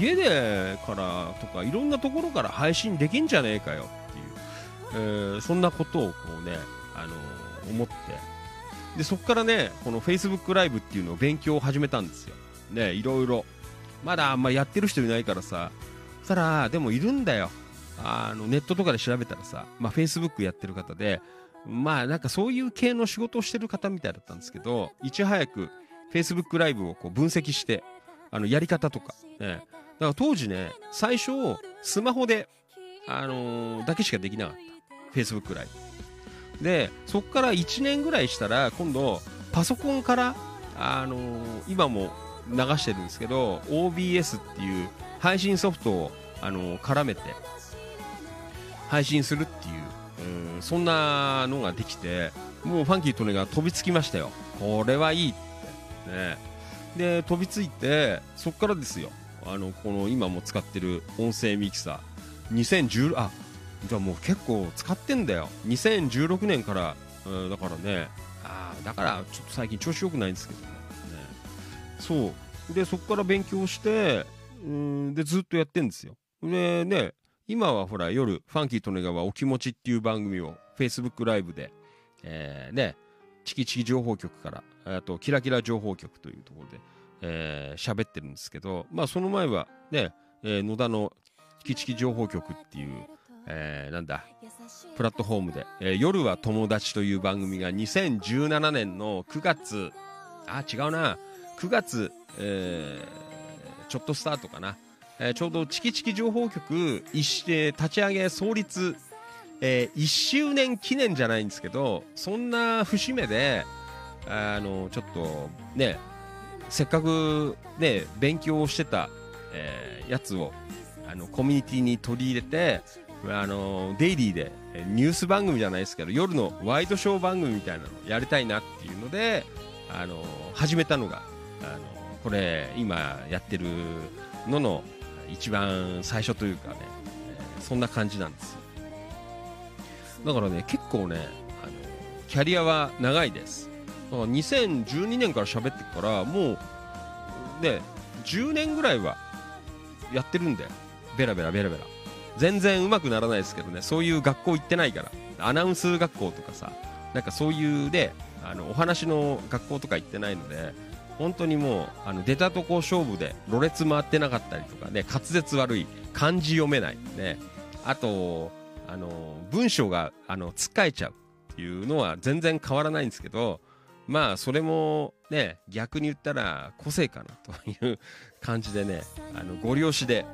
家でからとかいろんなところから配信できんじゃねえかよっていう、えー、そんなことをこうね、あのー、思って。でそこからねこの Facebook ライブっていうのを勉強を始めたんですよ。ねいろいろ。まだあんまやってる人いないからさ。そしたらでもいるんだよ。あのネットとかで調べたらさ、まあ、Facebook やってる方でまあなんかそういう系の仕事をしてる方みたいだったんですけどいち早く Facebook ライブをこう分析してあのやり方とか、ね、だから当時ね最初スマホで、あのー、だけしかできなかった。Facebook ライブでそこから1年ぐらいしたら今度パソコンから、あのー、今も流してるんですけど OBS っていう配信ソフトを、あのー、絡めて配信するっていううんそんなのができてもうファンキートネが飛びつきましたよ。これはいいって。ね。で飛びついてそこからですよ。あのこの今も使ってる音声ミキサー。2010あじゃあもう結構使ってんだよ。2016年から、うん、だからね。あだからちょっと最近調子良くないんですけどね。ねそう。でそこから勉強してうんでずっとやってんですよ。でね今はほら夜ファンキー利根川お気持ちっていう番組を Facebook ライブで、えー、ねチキチキ情報局からあとキラキラ情報局というところでえー、喋ってるんですけど、まあ、その前はね、えー、野田のチキチキ情報局っていう、えー、なんだ、プラットフォームで、えー、夜は友達という番組が2017年の9月、あ、違うな、9月、えー、ちょっとスタートかな。えー、ちょうどチキチキ情報局一、え立ち上げ創立、えー、1周年記念じゃないんですけど、そんな節目で、あの、ちょっとね、せっかくね勉強をしてた、えー、やつをあのコミュニティに取り入れてあのデイリーでニュース番組じゃないですけど夜のワイドショー番組みたいなのをやりたいなっていうのであの始めたのがあのこれ今やってるのの一番最初というかね、えー、そんな感じなんです。だからね結構ねあのキャリアは長いです。だから2012年から喋ってからもうね10年ぐらいはやってるんでベラベラベラベラ。全然うまくならないですけどね。そういう学校行ってないから。アナウンス学校とかさなんかそういうであのお話の学校とか行ってないので本当にもうあの出たとこ勝負でろれつ回ってなかったりとかね滑舌悪い漢字読めないね。あとあの文章があのつっかえちゃうっていうのは全然変わらないんですけどまあそれもね逆に言ったら個性かなという感じでねあのご了承で、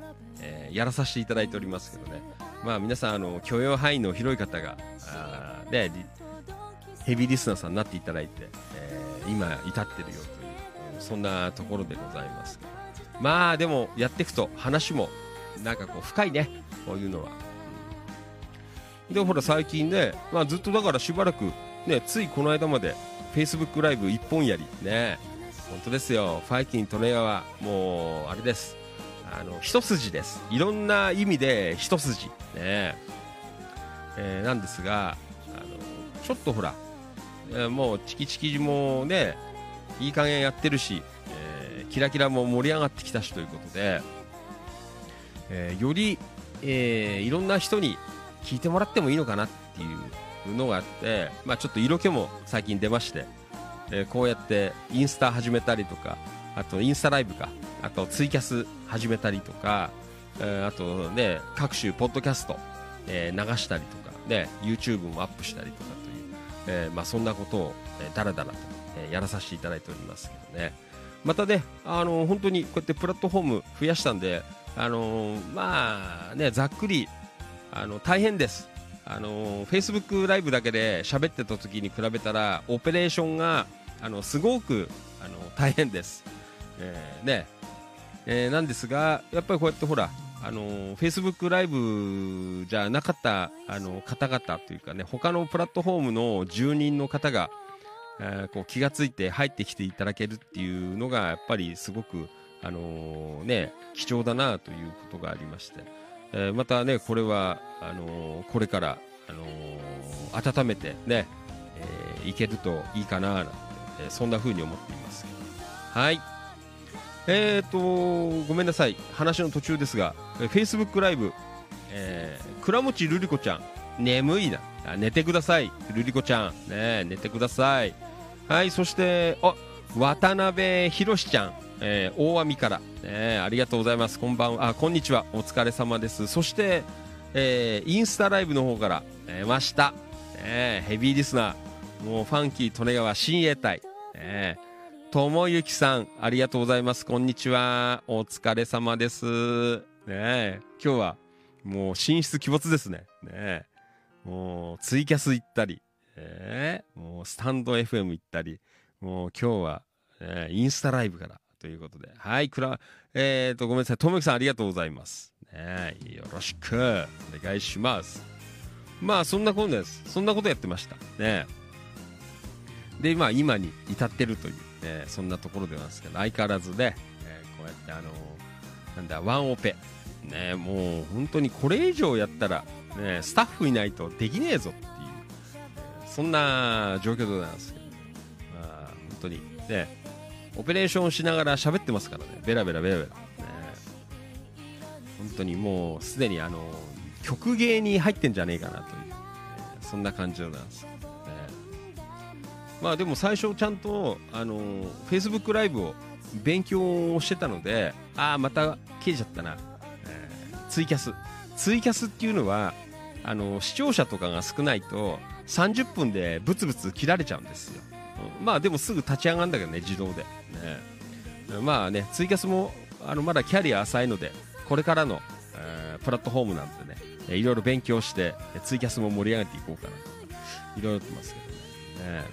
えー、やらさせていただいておりますけどね。まあ皆さんあの許容範囲の広い方があねヘビーリスナーさんになっていただいて、えー、今至ってるよというそんなところでございますまあでもやっていくと話もなんかこう深いねこういうのは、でほら最近ね、まあ、ずっとだからしばらくねついこの間まで Facebook ライブ一本やりね。本当ですよ。ファイキン利根川もうあれです。あの一筋です。いろんな意味で一筋。ね。えー、なんですがあのちょっとほら、えー、もうチキチキもねいい加減やってるし、えー、キラキラも盛り上がってきたしということで、えより、えいろんな人に聞いてもらってもいいのかなっていうのがあって、まあ、ちょっと色気も最近出まして、えー、こうやってインスタ始めたりとかあとインスタライブかあとツイキャス始めたりとか、えー、あとね各種ポッドキャスト、えー、流したりとか、ね、YouTube もアップしたりとかという、えまあ、そんなことを、えー、だらだらと、え、やらさせていただいておりますけどね。またね、あの、本当にこうやってプラットフォーム増やしたんで、あの、まあねざっくりあの大変です。あのフェイスブックライブだけで喋ってた時に比べたらオペレーションがあのすごくあの大変です、えー、ねえー、なんですがやっぱりこうやってほらあのフェイスブックライブじゃなかったあの方々というかね他のプラットフォームの住人の方が、えー、こう気がついて入ってきていただけるっていうのがやっぱりすごくあのね貴重だなということがありまして。えー、またねこれはあのー、これから、あのー、温めてね、えー、いけるといいかななんて、えー、そんな風に思っていますはい。えーとごめんなさい。話の途中ですが、えー、Facebook ライブ、えー、倉持瑠璃子ちゃん眠いな。寝てください瑠璃子ちゃん。ね寝てください。はいそしてあ渡辺宏ちゃんえー、大網から、ね、ありがとうございます。こんばんあこんにちは。お疲れ様です。そして、えー、インスタライブの方から、えー、ました、ね、ヘビーリスナー。もうファンキー利根川親衛隊、ね、友幸さんありがとうございます。こんにちは。お疲れ様です。ね今日はもう寝室鬼没ですね。ねもうツイキャス行ったり、え。ー、もうスタンド FM 行ったり。もう今日は、えー、インスタライブからということで。はい、くら、えっ、と、ごめんなさい。ともきさんありがとうございます。ね、よろしくお願いします。まあそんなことですそんなことやってましたねでまあ今に至ってるという、ね、そんなところでなんですけど相変わらずね、えー、こうやってあのー、なんだワンオペねもう本当にこれ以上やったら、ね、スタッフいないとできねえぞっていう、そんな状況でございますけど、当に。ねオペレーションしながら喋ってますからね。ベラベラベラベラ、ね、本当にもうすでにあの曲芸に入ってんじゃねえかなという、え、そんな感じでございます、ね、まあでも最初ちゃんとあの Facebook ライブを勉強してたのでああまた消えちゃったな。ツイキャス。ツイキャスっていうのはあの視聴者とかが少ないと30分でブツブツ切られちゃうんですよ、まあでもすぐ立ち上がるんだけどね自動で、ね、まあねツイキャスもあのまだキャリア浅いのでこれからの、えー、プラットフォームなんでねいろいろ勉強してツイキャスも盛り上げていこうかなと。いろいろってますけどね。ね。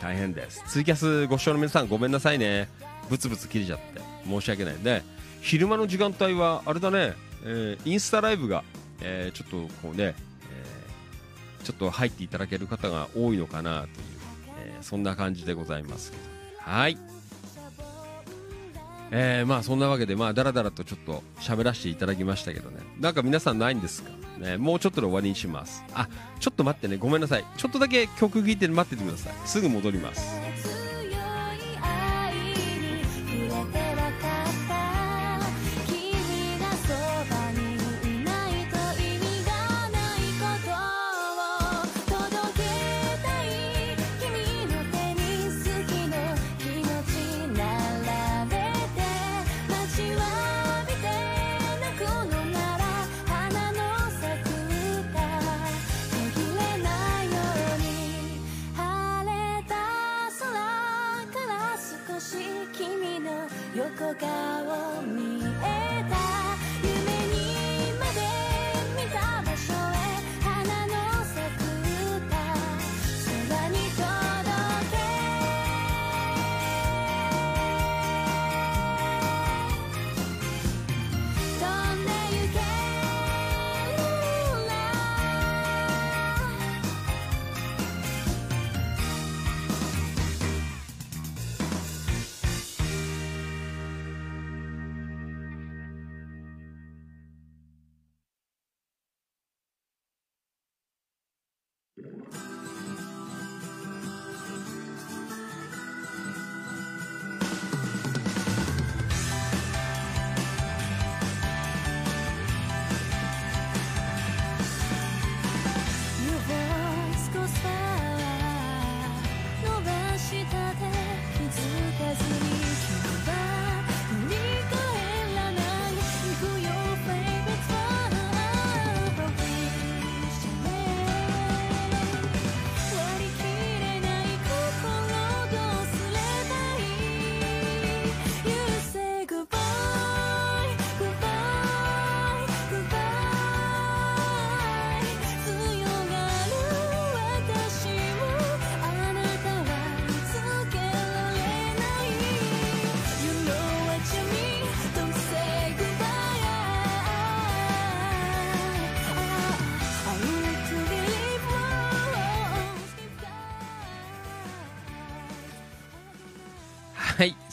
大変です。ツイキャスご視聴の皆さんごめんなさいね。ブツブツ切れちゃって。申し訳ない。ね。昼間の時間帯はあれだね。えー、インスタライブが、えー、ちょっとこうね、えー、ちょっと入っていただける方が多いのかなという、そんな感じでございますけどはい。えー、まあそんなわけで、まあだらだらとちょっと喋らせていただきましたけどね。なんか皆さんないんですか？ね、もうちょっとで終わりにします。あ、ちょっと待ってね、ごめんなさい。ちょっとだけ曲聴いて待っててください。すぐ戻ります。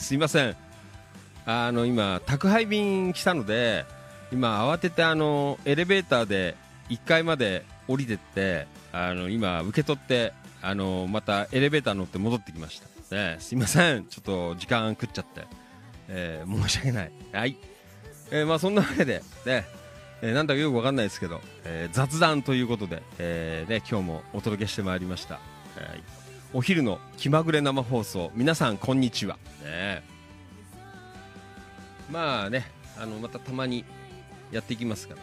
すいません。あの今宅配便来たので今慌ててあのエレベーターで1階まで降りてってあの今受け取ってあのまたエレベーター乗って戻ってきました、ね、すいません。ちょっと時間食っちゃって、えー、申し訳ない。はい、えー、まあそんなわけでねえー、なんだかよくわかんないですけど、えー、雑談ということで、えーね、今日もお届けしてまいりました、はい。お昼の気まぐれ生放送。皆さんこんにちは、ね、まあねあのまたたまにやっていきますから。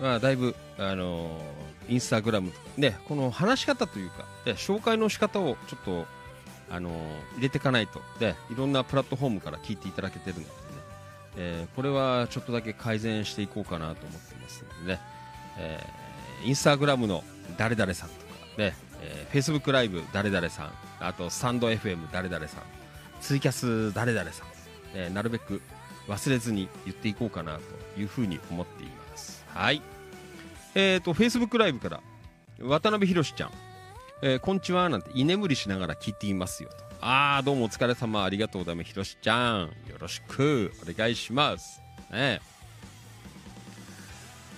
まあだいぶあのインスタグラムとかねこの話し方というかで紹介の仕方をちょっとあの入れていかないとでいろんなプラットフォームから聞いていただけてるのでね、えー、これはちょっとだけ改善していこうかなと思ってますのでね、えー、インスタグラムの誰々さんとかねえー、Facebook ライブ誰々さんあとスタンド FM 誰々さんツイキャス誰々さん、えー、なるべく忘れずに言っていこうかなというふうに思っていますはいえーと Facebook ライブから渡辺博ちゃん、えー、こんちはなんて居眠りしながら聞いていますよと。ああ、どうもお疲れ様、ありがとうございます。ひろしちゃん、よろしくお願いします。ね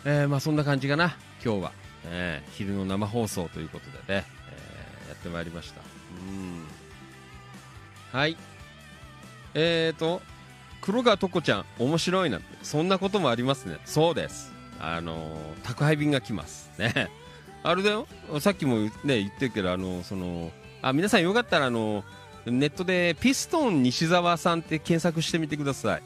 えー、まあそんな感じかな、今日は。えー、昼の生放送ということでね、えー、やってまいりました。うん。はい。えーと、黒川とこちゃん、面白いなんて、そんなこともありますね。そうです。あのー、宅配便が来ます。ね。あれだよ、さっきもね、言ってるけど、あの、その、あ、皆さんよかったら、あの、ネットでピストン西澤さんって検索してみてください。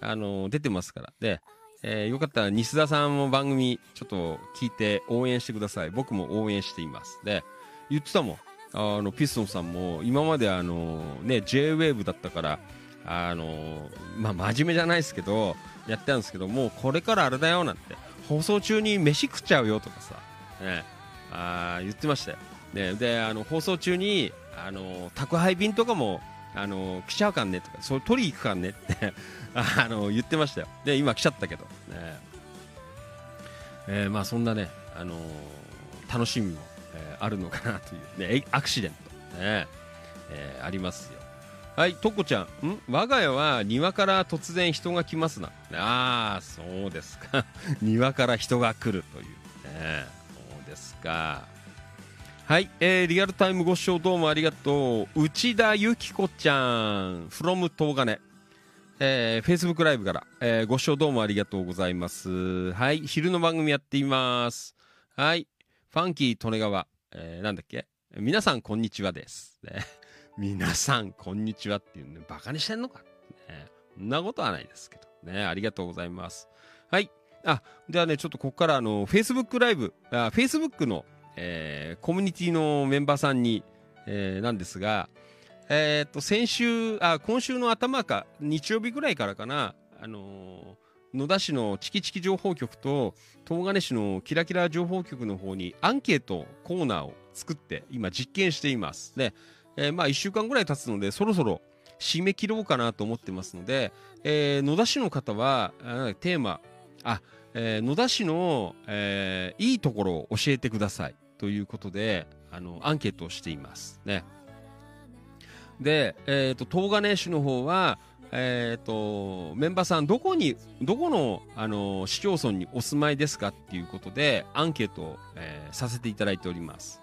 あの、出てますから。で、えー、よかったら西澤さんも番組ちょっと聞いて応援してください。僕も応援しています。で、言ってたもん。あの、ピストンさんも今まであの、ね、J-Wave だったから、あの、まあ、真面目じゃないですけど、やってたんですけど、もうこれからあれだよなんて、放送中に飯食っちゃうよとかさ、ね、あ言ってましたよ。ね、で、あの、放送中に、あの、宅配便とかも、あの、来ちゃうかんねとか、それ取り行くかんねって あの、言ってましたよ。で、今来ちゃったけど、ね。えー、まあそんなね、あの、楽しみも、えー、あるのかなという、ね、アクシデント、ね、えー、ありますよ。はい、とこちゃん。ん？我が家は庭から突然人が来ますな。ああ、そうですか。庭から人が来るという。ね、そうですか。はい、えー、リアルタイムご視聴どうもありがとう。内田由紀子ちゃん、from 東金。えー、Facebook ライブから、えー、ご視聴どうもありがとうございます。はい、昼の番組やっています。はい、ファンキー利根川、えー、なんだっけ？皆さんこんにちはです。ね、皆さんこんにちはっていうね、バカにしてんのか、ね、そんなことはないですけど。ね、ありがとうございます。はい。あ、ではね、ちょっとここからあの、Facebook ライブ、あ Facebook のえー、コミュニティのメンバーさんに、えー、なんですが、えー、と先週あ今週の頭か日曜日ぐらいからかな、あのー、野田市のチキチキ情報局と東金市のキラキラ情報局の方にアンケートコーナーを作って今実験しています。で、えー、まあ1週間ぐらい経つのでそろそろ締め切ろうかなと思ってますので、えー、野田市の方はテーマあ、えー、野田市の、えー、いいところを教えてくださいということで、あの、アンケートをしています。ね。で、えっ、ー、と、東金市の方は、えっ、ー、と、メンバーさん、どこに、どこの、あの、市町村にお住まいですかっていうことで、アンケートを、えー、させていただいております。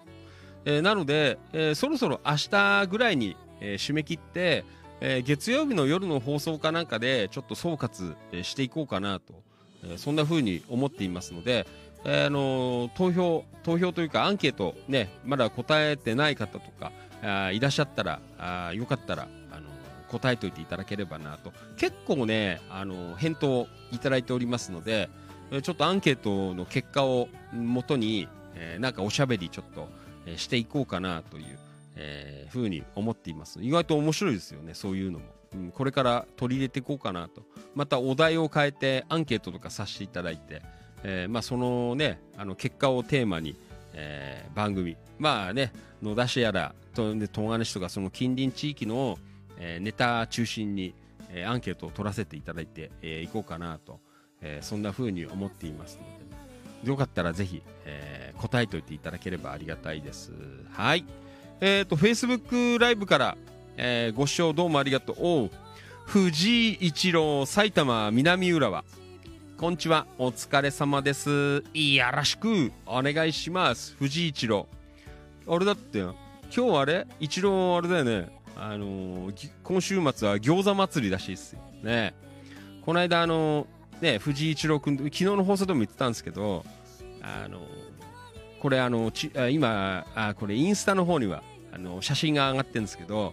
えー、なので、えー、そろそろ明日ぐらいに、えー、締め切って、えー、月曜日の夜の放送かなんかで、ちょっと総括、え、していこうかなと、えー、そんな風に思っていますので、えー、あの投票投票というかアンケートねまだ答えてない方とかあいらっしゃったらあよかったらあの答えておいていただければなと。結構ねあの返答いただいておりますのでちょっとアンケートの結果をもとに、えー、なんかおしゃべりちょっと、えー、していこうかなという、えー、ふうに思っています。意外と面白いですよねそういうのも、うん、これから取り入れていこうかなと。またお題を変えてアンケートとかさせていただいてえー、まあ、そのねあの結果をテーマに、えー、番組。まあね野田市やらと東金市とかその近隣地域の、えー、ネタ中心に、えー、アンケートを取らせていただいてい、えー、こうかなと、えー、そんな風に思っていますのでよかったらぜひ、えー、答えておいていただければありがたいです。はい。えっ、ー、と Facebook ライブから、えー、ご視聴どうもありがとうおう。藤井一郎埼玉南浦和。こんにちは。お疲れ様です。よろしくお願いします。藤井一郎。あれだって、今日あれ？一郎あれだよね。あのー、今週末は餃子祭りらしいっすよ。ね。この間あのー、ね、藤井一郎君、昨日の放送でも言ってたんですけど、あのー、これあのち今あ、これインスタの方には、あの写真が上がってるんですけど、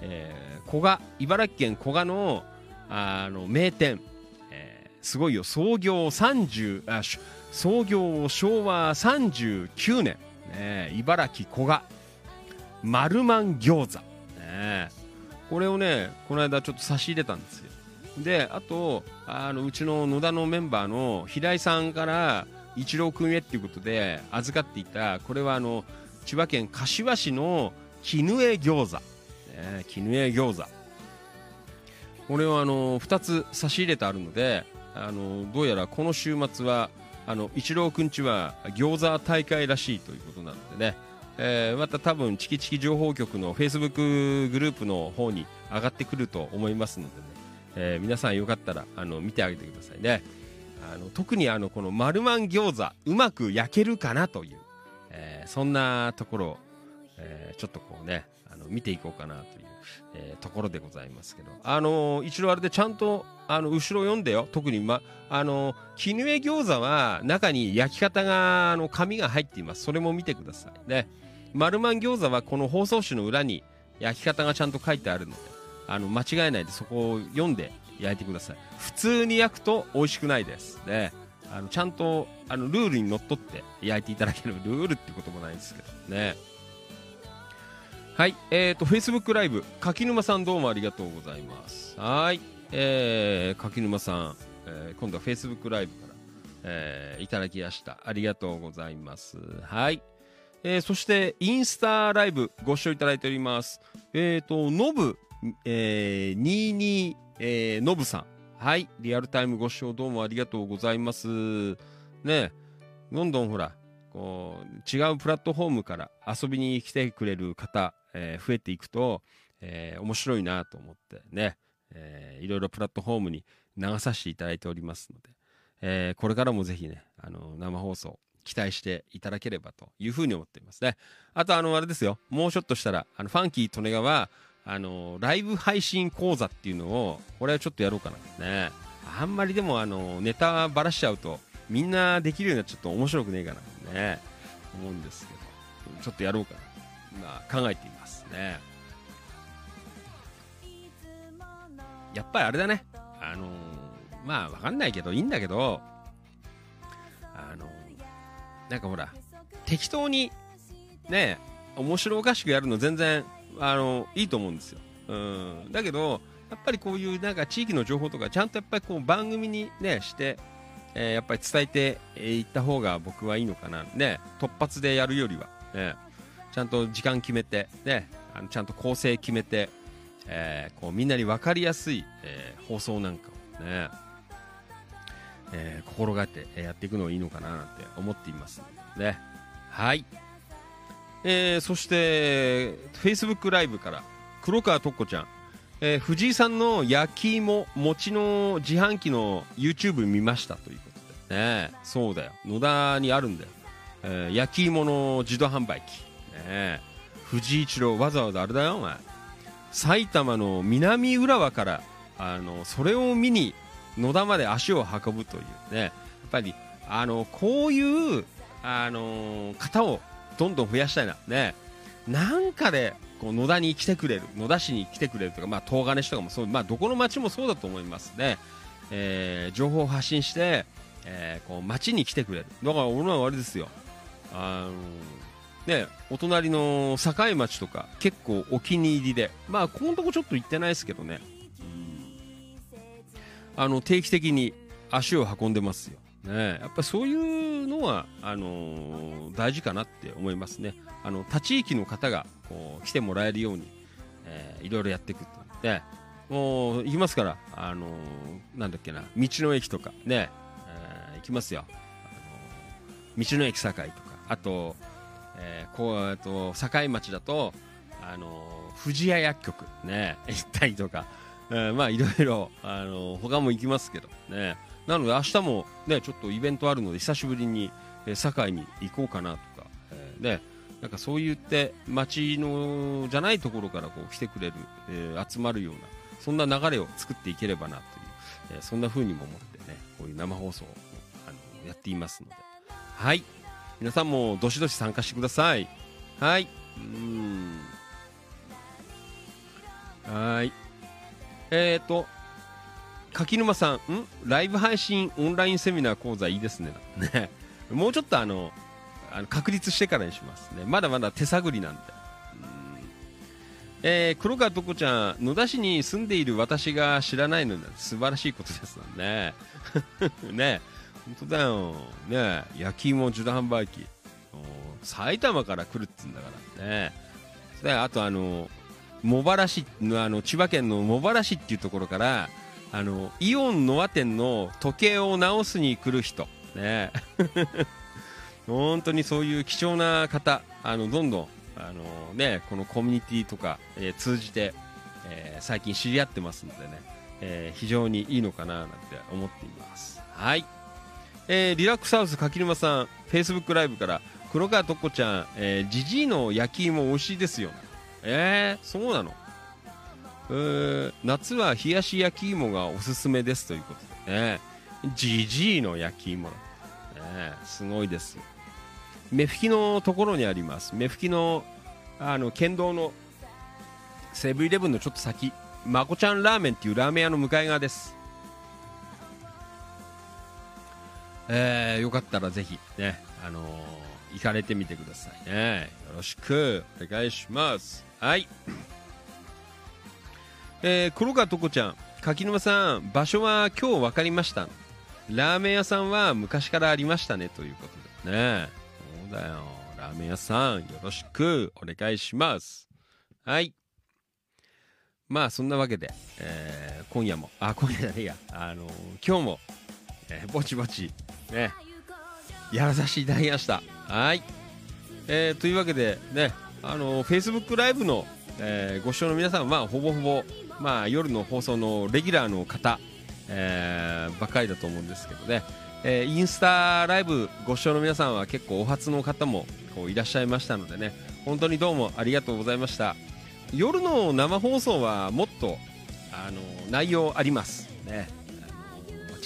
えー、古賀、茨城県古賀の、あの、名店、すごいよ。創業30あ創業昭和39年、ね、茨城古賀。丸マン餃子、ね、これをねこの間ちょっと差し入れたんですよ。であとあのうちの野田のメンバーの平井さんから一郎君へっていうことで預かっていたこれはあの千葉県柏市の絹江餃子、ね、絹江餃子。これをあの2つ差し入れてあるのであのどうやらこの週末はあの一郎くんちは餃子大会らしいということなのでね、えー、また多分チキチキ情報局のフェイスブックグループの方に上がってくると思いますのでね、えー、皆さんよかったらあの見てあげてくださいね。あの特にあのこの丸マン餃子うまく焼けるかなという、えー、そんなところを、えちょっとこうねあの見ていこうかなと、えところでございますけど。あの一度あれでちゃんとあの後ろ読んでよ。特にまあの絹江餃子は中に焼き方があの紙が入っています。それも見てください。ね。丸マン餃子はこの包装紙の裏に焼き方がちゃんと書いてあるので。あの間違えないでそこを読んで焼いてください。普通に焼くと美味しくないです。ね。あのちゃんとあのルールにのっとって焼いていただけるルールってこともないんですけど。ね。はいえーと Facebook ライブ柿沼さんどうもありがとうございますはいえー、柿沼さん、えー、今度は Facebook ライブから、えー、いただきましたありがとうございますはいえー、そしてインスタライブご視聴いただいております。えっ、ー、と、ノブ、えー、22、えー、ノブさん。はい。リアルタイムご視聴どうもありがとうございます。ねどんどんほら、こう、違うプラットフォームから遊びに来てくれる方、えー、増えていくと、えー、面白いなと思ってね、えー、いろいろプラットフォームに流させていただいておりますので、えー、これからもぜひね、あの、生放送、期待していただければというふうに思っていますね。あと、あの、あれですよ。もうちょっとしたら、あの、ファンキー・トネガは、あの、ライブ配信講座っていうのを、これはちょっとやろうかな。ね。あんまりでも、あの、ネタばらしちゃうと、みんなできるようになちょっと面白くねえかな。ね。思うんですけど、ちょっとやろうかな。今、考えていますね。やっぱりあれだね。あのまあ、わかんないけど、いいんだけど、あのなんかほら、適当に、ね、面白おかしくやるの全然、あの、いいと思うんですよ。うん。だけど、やっぱりこういうなんか地域の情報とか、ちゃんとやっぱりこう番組にね、して、えー、やっぱり伝えていった方が僕はいいのかな。ね、突発でやるよりは、ね、ちゃんと時間決めて、ね、あのちゃんと構成決めて、えー、こうみんなに分かりやすい、えー、放送なんかをね、えー、心がけてやっていくのがいいのかななんて思っていますね。はい。えー、そして、Facebook ライブから黒川とっこちゃん、えー、藤井さんの焼き芋、餅の自販機の YouTube 見ましたということで。ねそうだよ。野田にあるんだよ。えー、焼き芋の自動販売機。ね藤井一郎、わざわざあれだよ、お前。埼玉の南浦和から、あの、それを見に野田まで足を運ぶというね、やっぱり、あの、こういう、あの方をどんどん増やしたいな。ね。なんかで、こう野田に来てくれる、野田市に来てくれるとか、まあ、東金市とかもそう、まあ、どこの町もそうだと思いますね。えー、情報を発信して、えー、こう町に来てくれる。だから俺はあれですよ。あのね、お隣の境町とか結構お気に入りで、まあ、ここのとこちょっと行ってないですけどね。あの定期的に足を運んでますよ。ね、やっぱそういうのはあのー、大事かなって思いますね。あの他地域の方がこう来てもらえるように、えー、いろいろやっていくと。で、もう行きますから、あのー、なんだっけな、道の駅とかね、えー、行きますよ。あのー、道の駅堺とか、あと、えー、こう、と境町だと、あの富屋薬局ね、行ったりとか、えー、まあいろいろ、あのー、他も行きますけどね。なので明日もね、ちょっとイベントあるので久しぶりに、えー、堺に行こうかなとか、えー、ね、なんかそう言って街のじゃないところからこう来てくれる、えー、集まるような、そんな流れを作っていければなという、えー、そんな風にも思ってね、こういう生放送をあのやっていますので、はい。皆さんもどしどし参加してください。はい。はい。えっ、ー、と、柿沼さん、ん？ライブ配信オンラインセミナー講座いいですね。ね。もうちょっとあの、あの確立してからにしますね。まだまだ手探りなんで。えー、黒川とこちゃん、野田市に住んでいる私が知らないのは素晴らしいことですもんね。ね本当だよ。ね。焼き芋自動販売機。埼玉から来るっつうんだからね。であとあの、茂原市のあの千葉県の茂原市っていうところからあのイオンノア店の時計を直すに来る人、ね。本当にそういう貴重な方。あのどんどんあの、ね、このコミュニティとか、えー、通じて、えー、最近知り合ってますのでね、えー、非常にいいのかななんて思っています。はい。えー、リラックスハウス柿沼さんフェイスブックライブから黒川とっこちゃん、えー、じじいの焼き芋美味しいですよ。えー、そうなの？えー、夏は冷やし焼き芋がおすすめですということ。でねじじいの焼き芋、ね、すごいです目吹きのところにあります。目吹きのあの県道のセブンイレブンのちょっと先。まこちゃんラーメンっていうラーメン屋の向かい側です。えー、よかったらぜひねあのー、行かれてみてくださいね。よろしくお願いします。はい。えー、黒川とこちゃん柿沼さん場所は今日分かりました。ラーメン屋さんは昔からありましたね。ということでね。そうだよ。ラーメン屋さんよろしくお願いします。はい。まあそんなわけで、えー、今夜もあ今夜じゃねえや。あのー、今日も、えー、ぼちぼちねやらさせていただきました。はい、えー、というわけでねあのー、Facebook ライブの、えー、ご視聴の皆さんはほぼほぼまあ、夜の放送のレギュラーの方、えー、ばっかりだと思うんですけどね、えー、インスタライブご視聴の皆さんは結構お初の方もこういらっしゃいましたのでね。本当にどうもありがとうございました。夜の生放送はもっとあの内容あります。ね。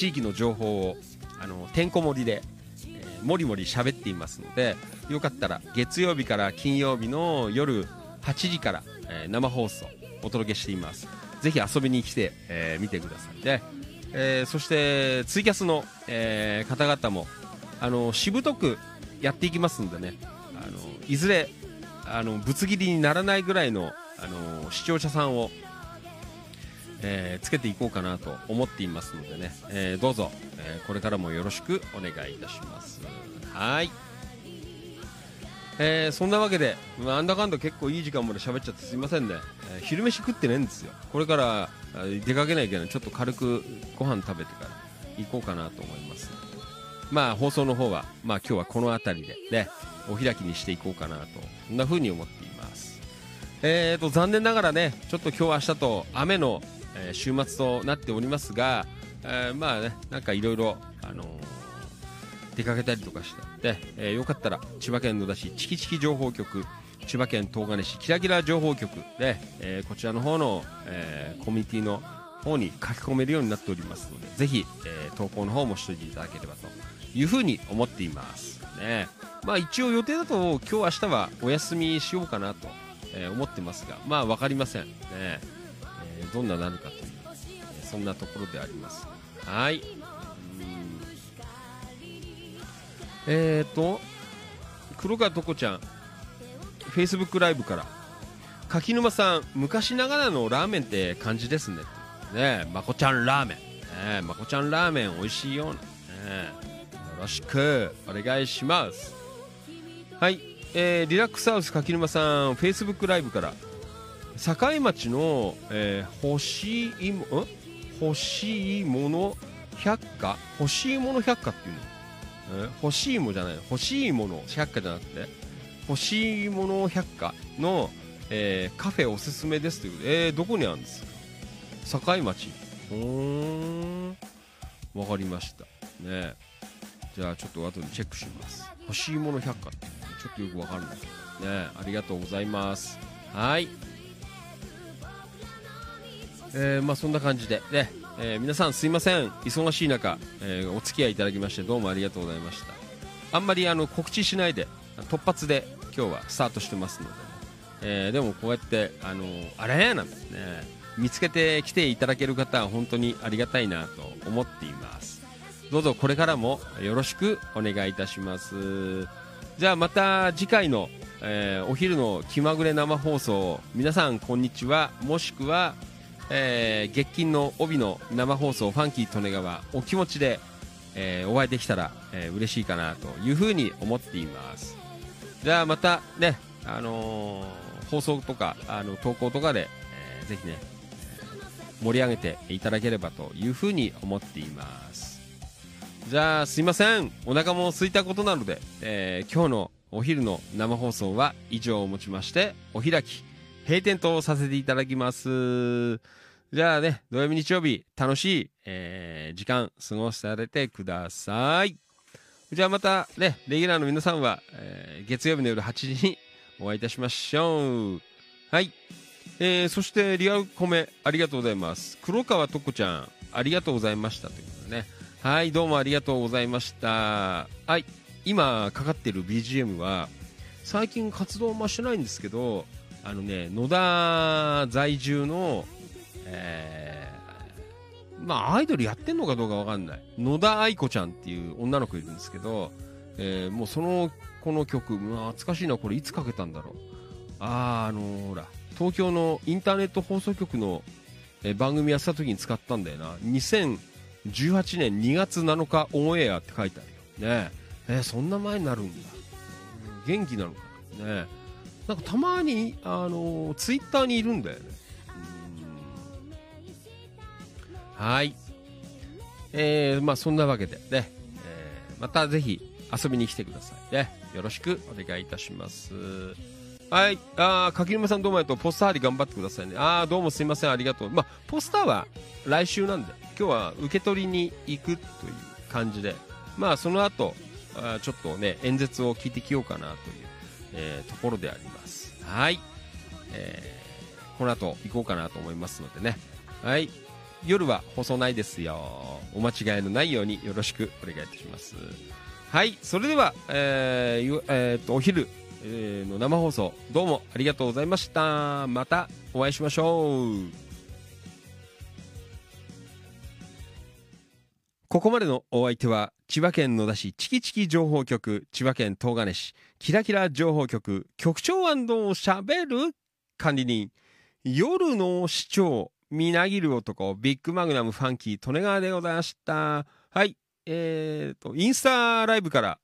地域の情報をあのてんこ盛りで、えー、もりもり喋っていますのでよかったら月曜日から金曜日の夜8時から、えー、生放送お届けしています。ぜひ遊びに来て、えー、見てくださいね、えー、そしてツイキャスの、えー、方々もあのしぶとくやっていきますんでね。あのいずれあのぶつ切りにならないぐらいのあの視聴者さんを、えー、つけていこうかなと思っていますのでね、えー、どうぞ、えー、これからもよろしくお願いいたします。はい。えー、そんなわけで、まあ、なんだかんだ結構いい時間まで喋っちゃってすいませんね、え、昼飯食ってねえんですよ。これから出かけないけどちょっと軽くご飯食べてから行こうかなと思います。まあ放送の方は、まあ、今日はこの辺りでねお開きにしていこうかなとそんな風に思っています。えーと残念ながらねちょっと今日明日と雨の、えー、週末となっておりますが、えー、まあねなんかいろいろあのー出かけたりとかしてで、えー、よかったら千葉県野田市チキチキ情報局千葉県東金市キラキラ情報局で、えー、こちらの方の、えー、コミュニティの方に書き込めるようになっておりますのでぜひ、えー、投稿の方もしといていただければというふうに思っていますね。まあ一応予定だと今日明日はお休みしようかなと、えー、思ってますがまあ分かりませんね、ー、どんななるかという、え、そんなところであります。はい。えっ、ー、と黒川とこちゃんフェイスブックライブから柿沼さん昔ながらのラーメンって感じですね。ねまこちゃんラーメン、ね、まこちゃんラーメン美味しいような、ね、よろしくお願いします。はい、えー、リラックスハウス柿沼さんフェイスブックライブから境町の、えー、欲しいもん？欲しいもの百科？欲しいもの百科っていうの？え欲しいもじゃない。欲しいもの百科じゃなくて欲しいもの百科の、えー、カフェおすすめですということで、えー、どこにあるんですか？境町。うーん。わかりました。ねじゃあちょっと後でチェックします。欲しいもの百科ってちょっとよくわかるんだけど。ねありがとうございます。はい。えー、まあそんな感じで。ねえー、皆さんすいません。忙しい中、えー、お付き合いいただきましてどうもありがとうございました。あんまりあの告知しないで突発で今日はスタートしてますので、ね、えー、でもこうやってあのあれなんですね。見つけてきていただける方は本当にありがたいなと思っています。どうぞこれからもよろしくお願いいたします。じゃあまた次回の、えー、お昼の気まぐれ生放送皆さんこんにちは。もしくはえー、月金の帯の生放送ファンキー利根川お気持ちで、えー、お会いできたら、えー、嬉しいかなというふうに思っています。じゃあまたね、あのー、放送とかあの投稿とかで、えー、ぜひね盛り上げていただければというふうに思っています。じゃあすいません。お腹も空いたことなので、えー今日のお昼の生放送は以上をもちましてお開き。閉店とさせていただきます。じゃあね土曜日日曜日楽しい、えー時間過ごされてください。じゃあまたねレギュラーの皆さんは、えー月曜日の夜8時にお会いいたしましょう。はい。えーそしてリアルコメありがとうございます。黒川とこちゃんありがとうございましたということでね。はいどうもありがとうございました。はい。今かかってる BGM は最近活動もしてないんですけどあのね野田在住のえーまあアイドルやってんのかどうかわかんない。野田愛子ちゃんっていう女の子いるんですけど、えーもうそのこの曲、うわ懐かしいなこれいつかけたんだろう。あーあのーほら東京のインターネット放送局の、えー番組やってた時に使ったんだよな。2018年2月7日オンエアって書いてあるよ。ね。えーそんな前になるんだ。元気なのかな。ね。なんかたまにあのツイッターにいるんだよねはいえー、まあそんなわけでね、えーまたぜひ遊びに来てくださいねよろしくお願いいたしますはい。あー、柿沼さんどうもありがとう。ポスター貼り頑張ってくださいね。あー、どうもすいません。ありがとう。まあ、ポスターは来週なんで、今日は受け取りに行くという感じで、まあ、その後、あちょっとね、演説を聞いてきようかなという、えーところであります。はい。えーこの後行こうかなと思いますのでね。はい。夜は放送ないですよ。お間違いのないようによろしくお願いいたします。はい。それでは、えーえーと、お昼、えーの生放送どうもありがとうございましたまたお会いしましょうここまでのお相手は千葉県野田市チキチキ情報局千葉県東金市キラキラ情報局局長をしゃべる管理人夜の市長みなぎる男ビッグマグナムファンキー利根川でございましたはいえーとインスタライブから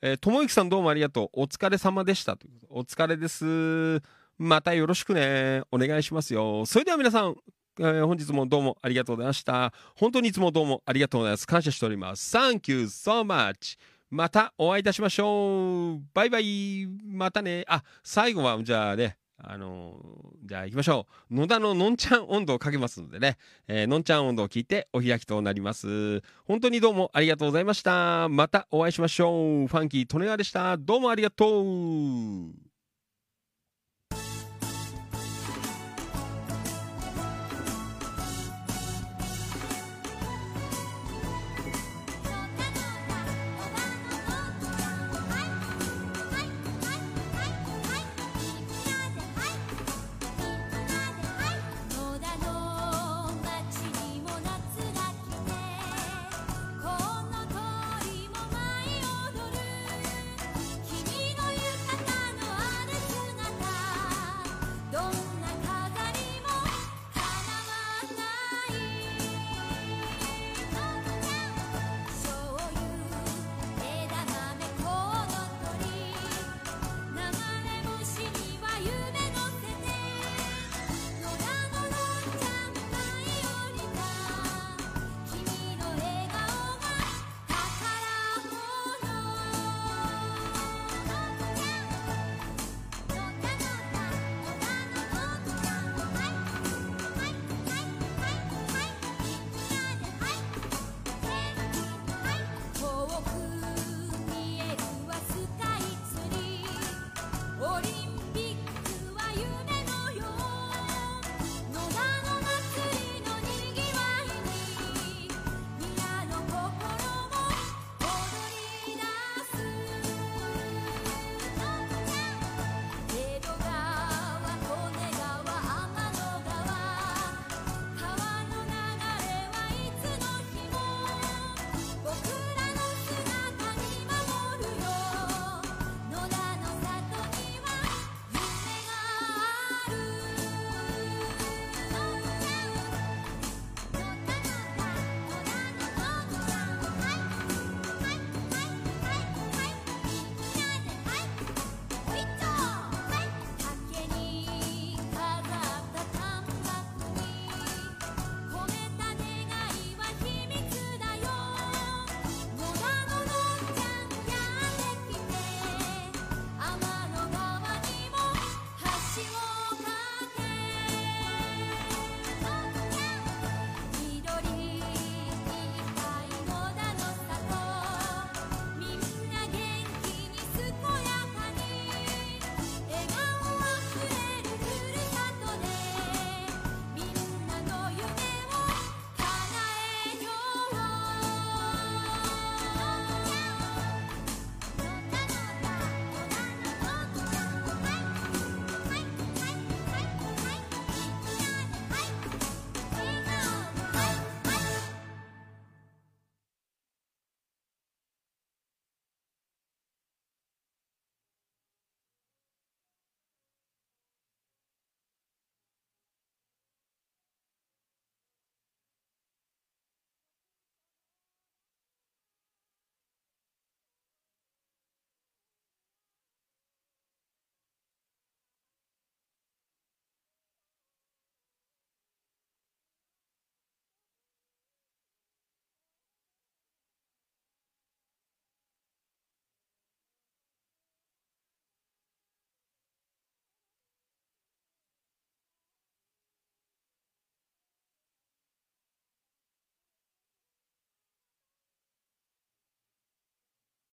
えー、ともゆきさんどうもありがとう。お疲れ様でした。というお疲れです。またよろしくね。お願いしますよ。それでは皆さん、えー本日もどうもありがとうございました。本当にいつもどうもありがとうございます。感謝しております。Thank you so much. またお会いいたしましょう。バイバイ。またね。あ、最後は、じゃあね、あのーじゃあ行きましょう。野田ののんちゃん温度をかけますのでね、えーのんちゃん温度を聞いてお開きとなります。本当にどうもありがとうございました。またお会いしましょう。ファンキー・利根川でした。どうもありがとう。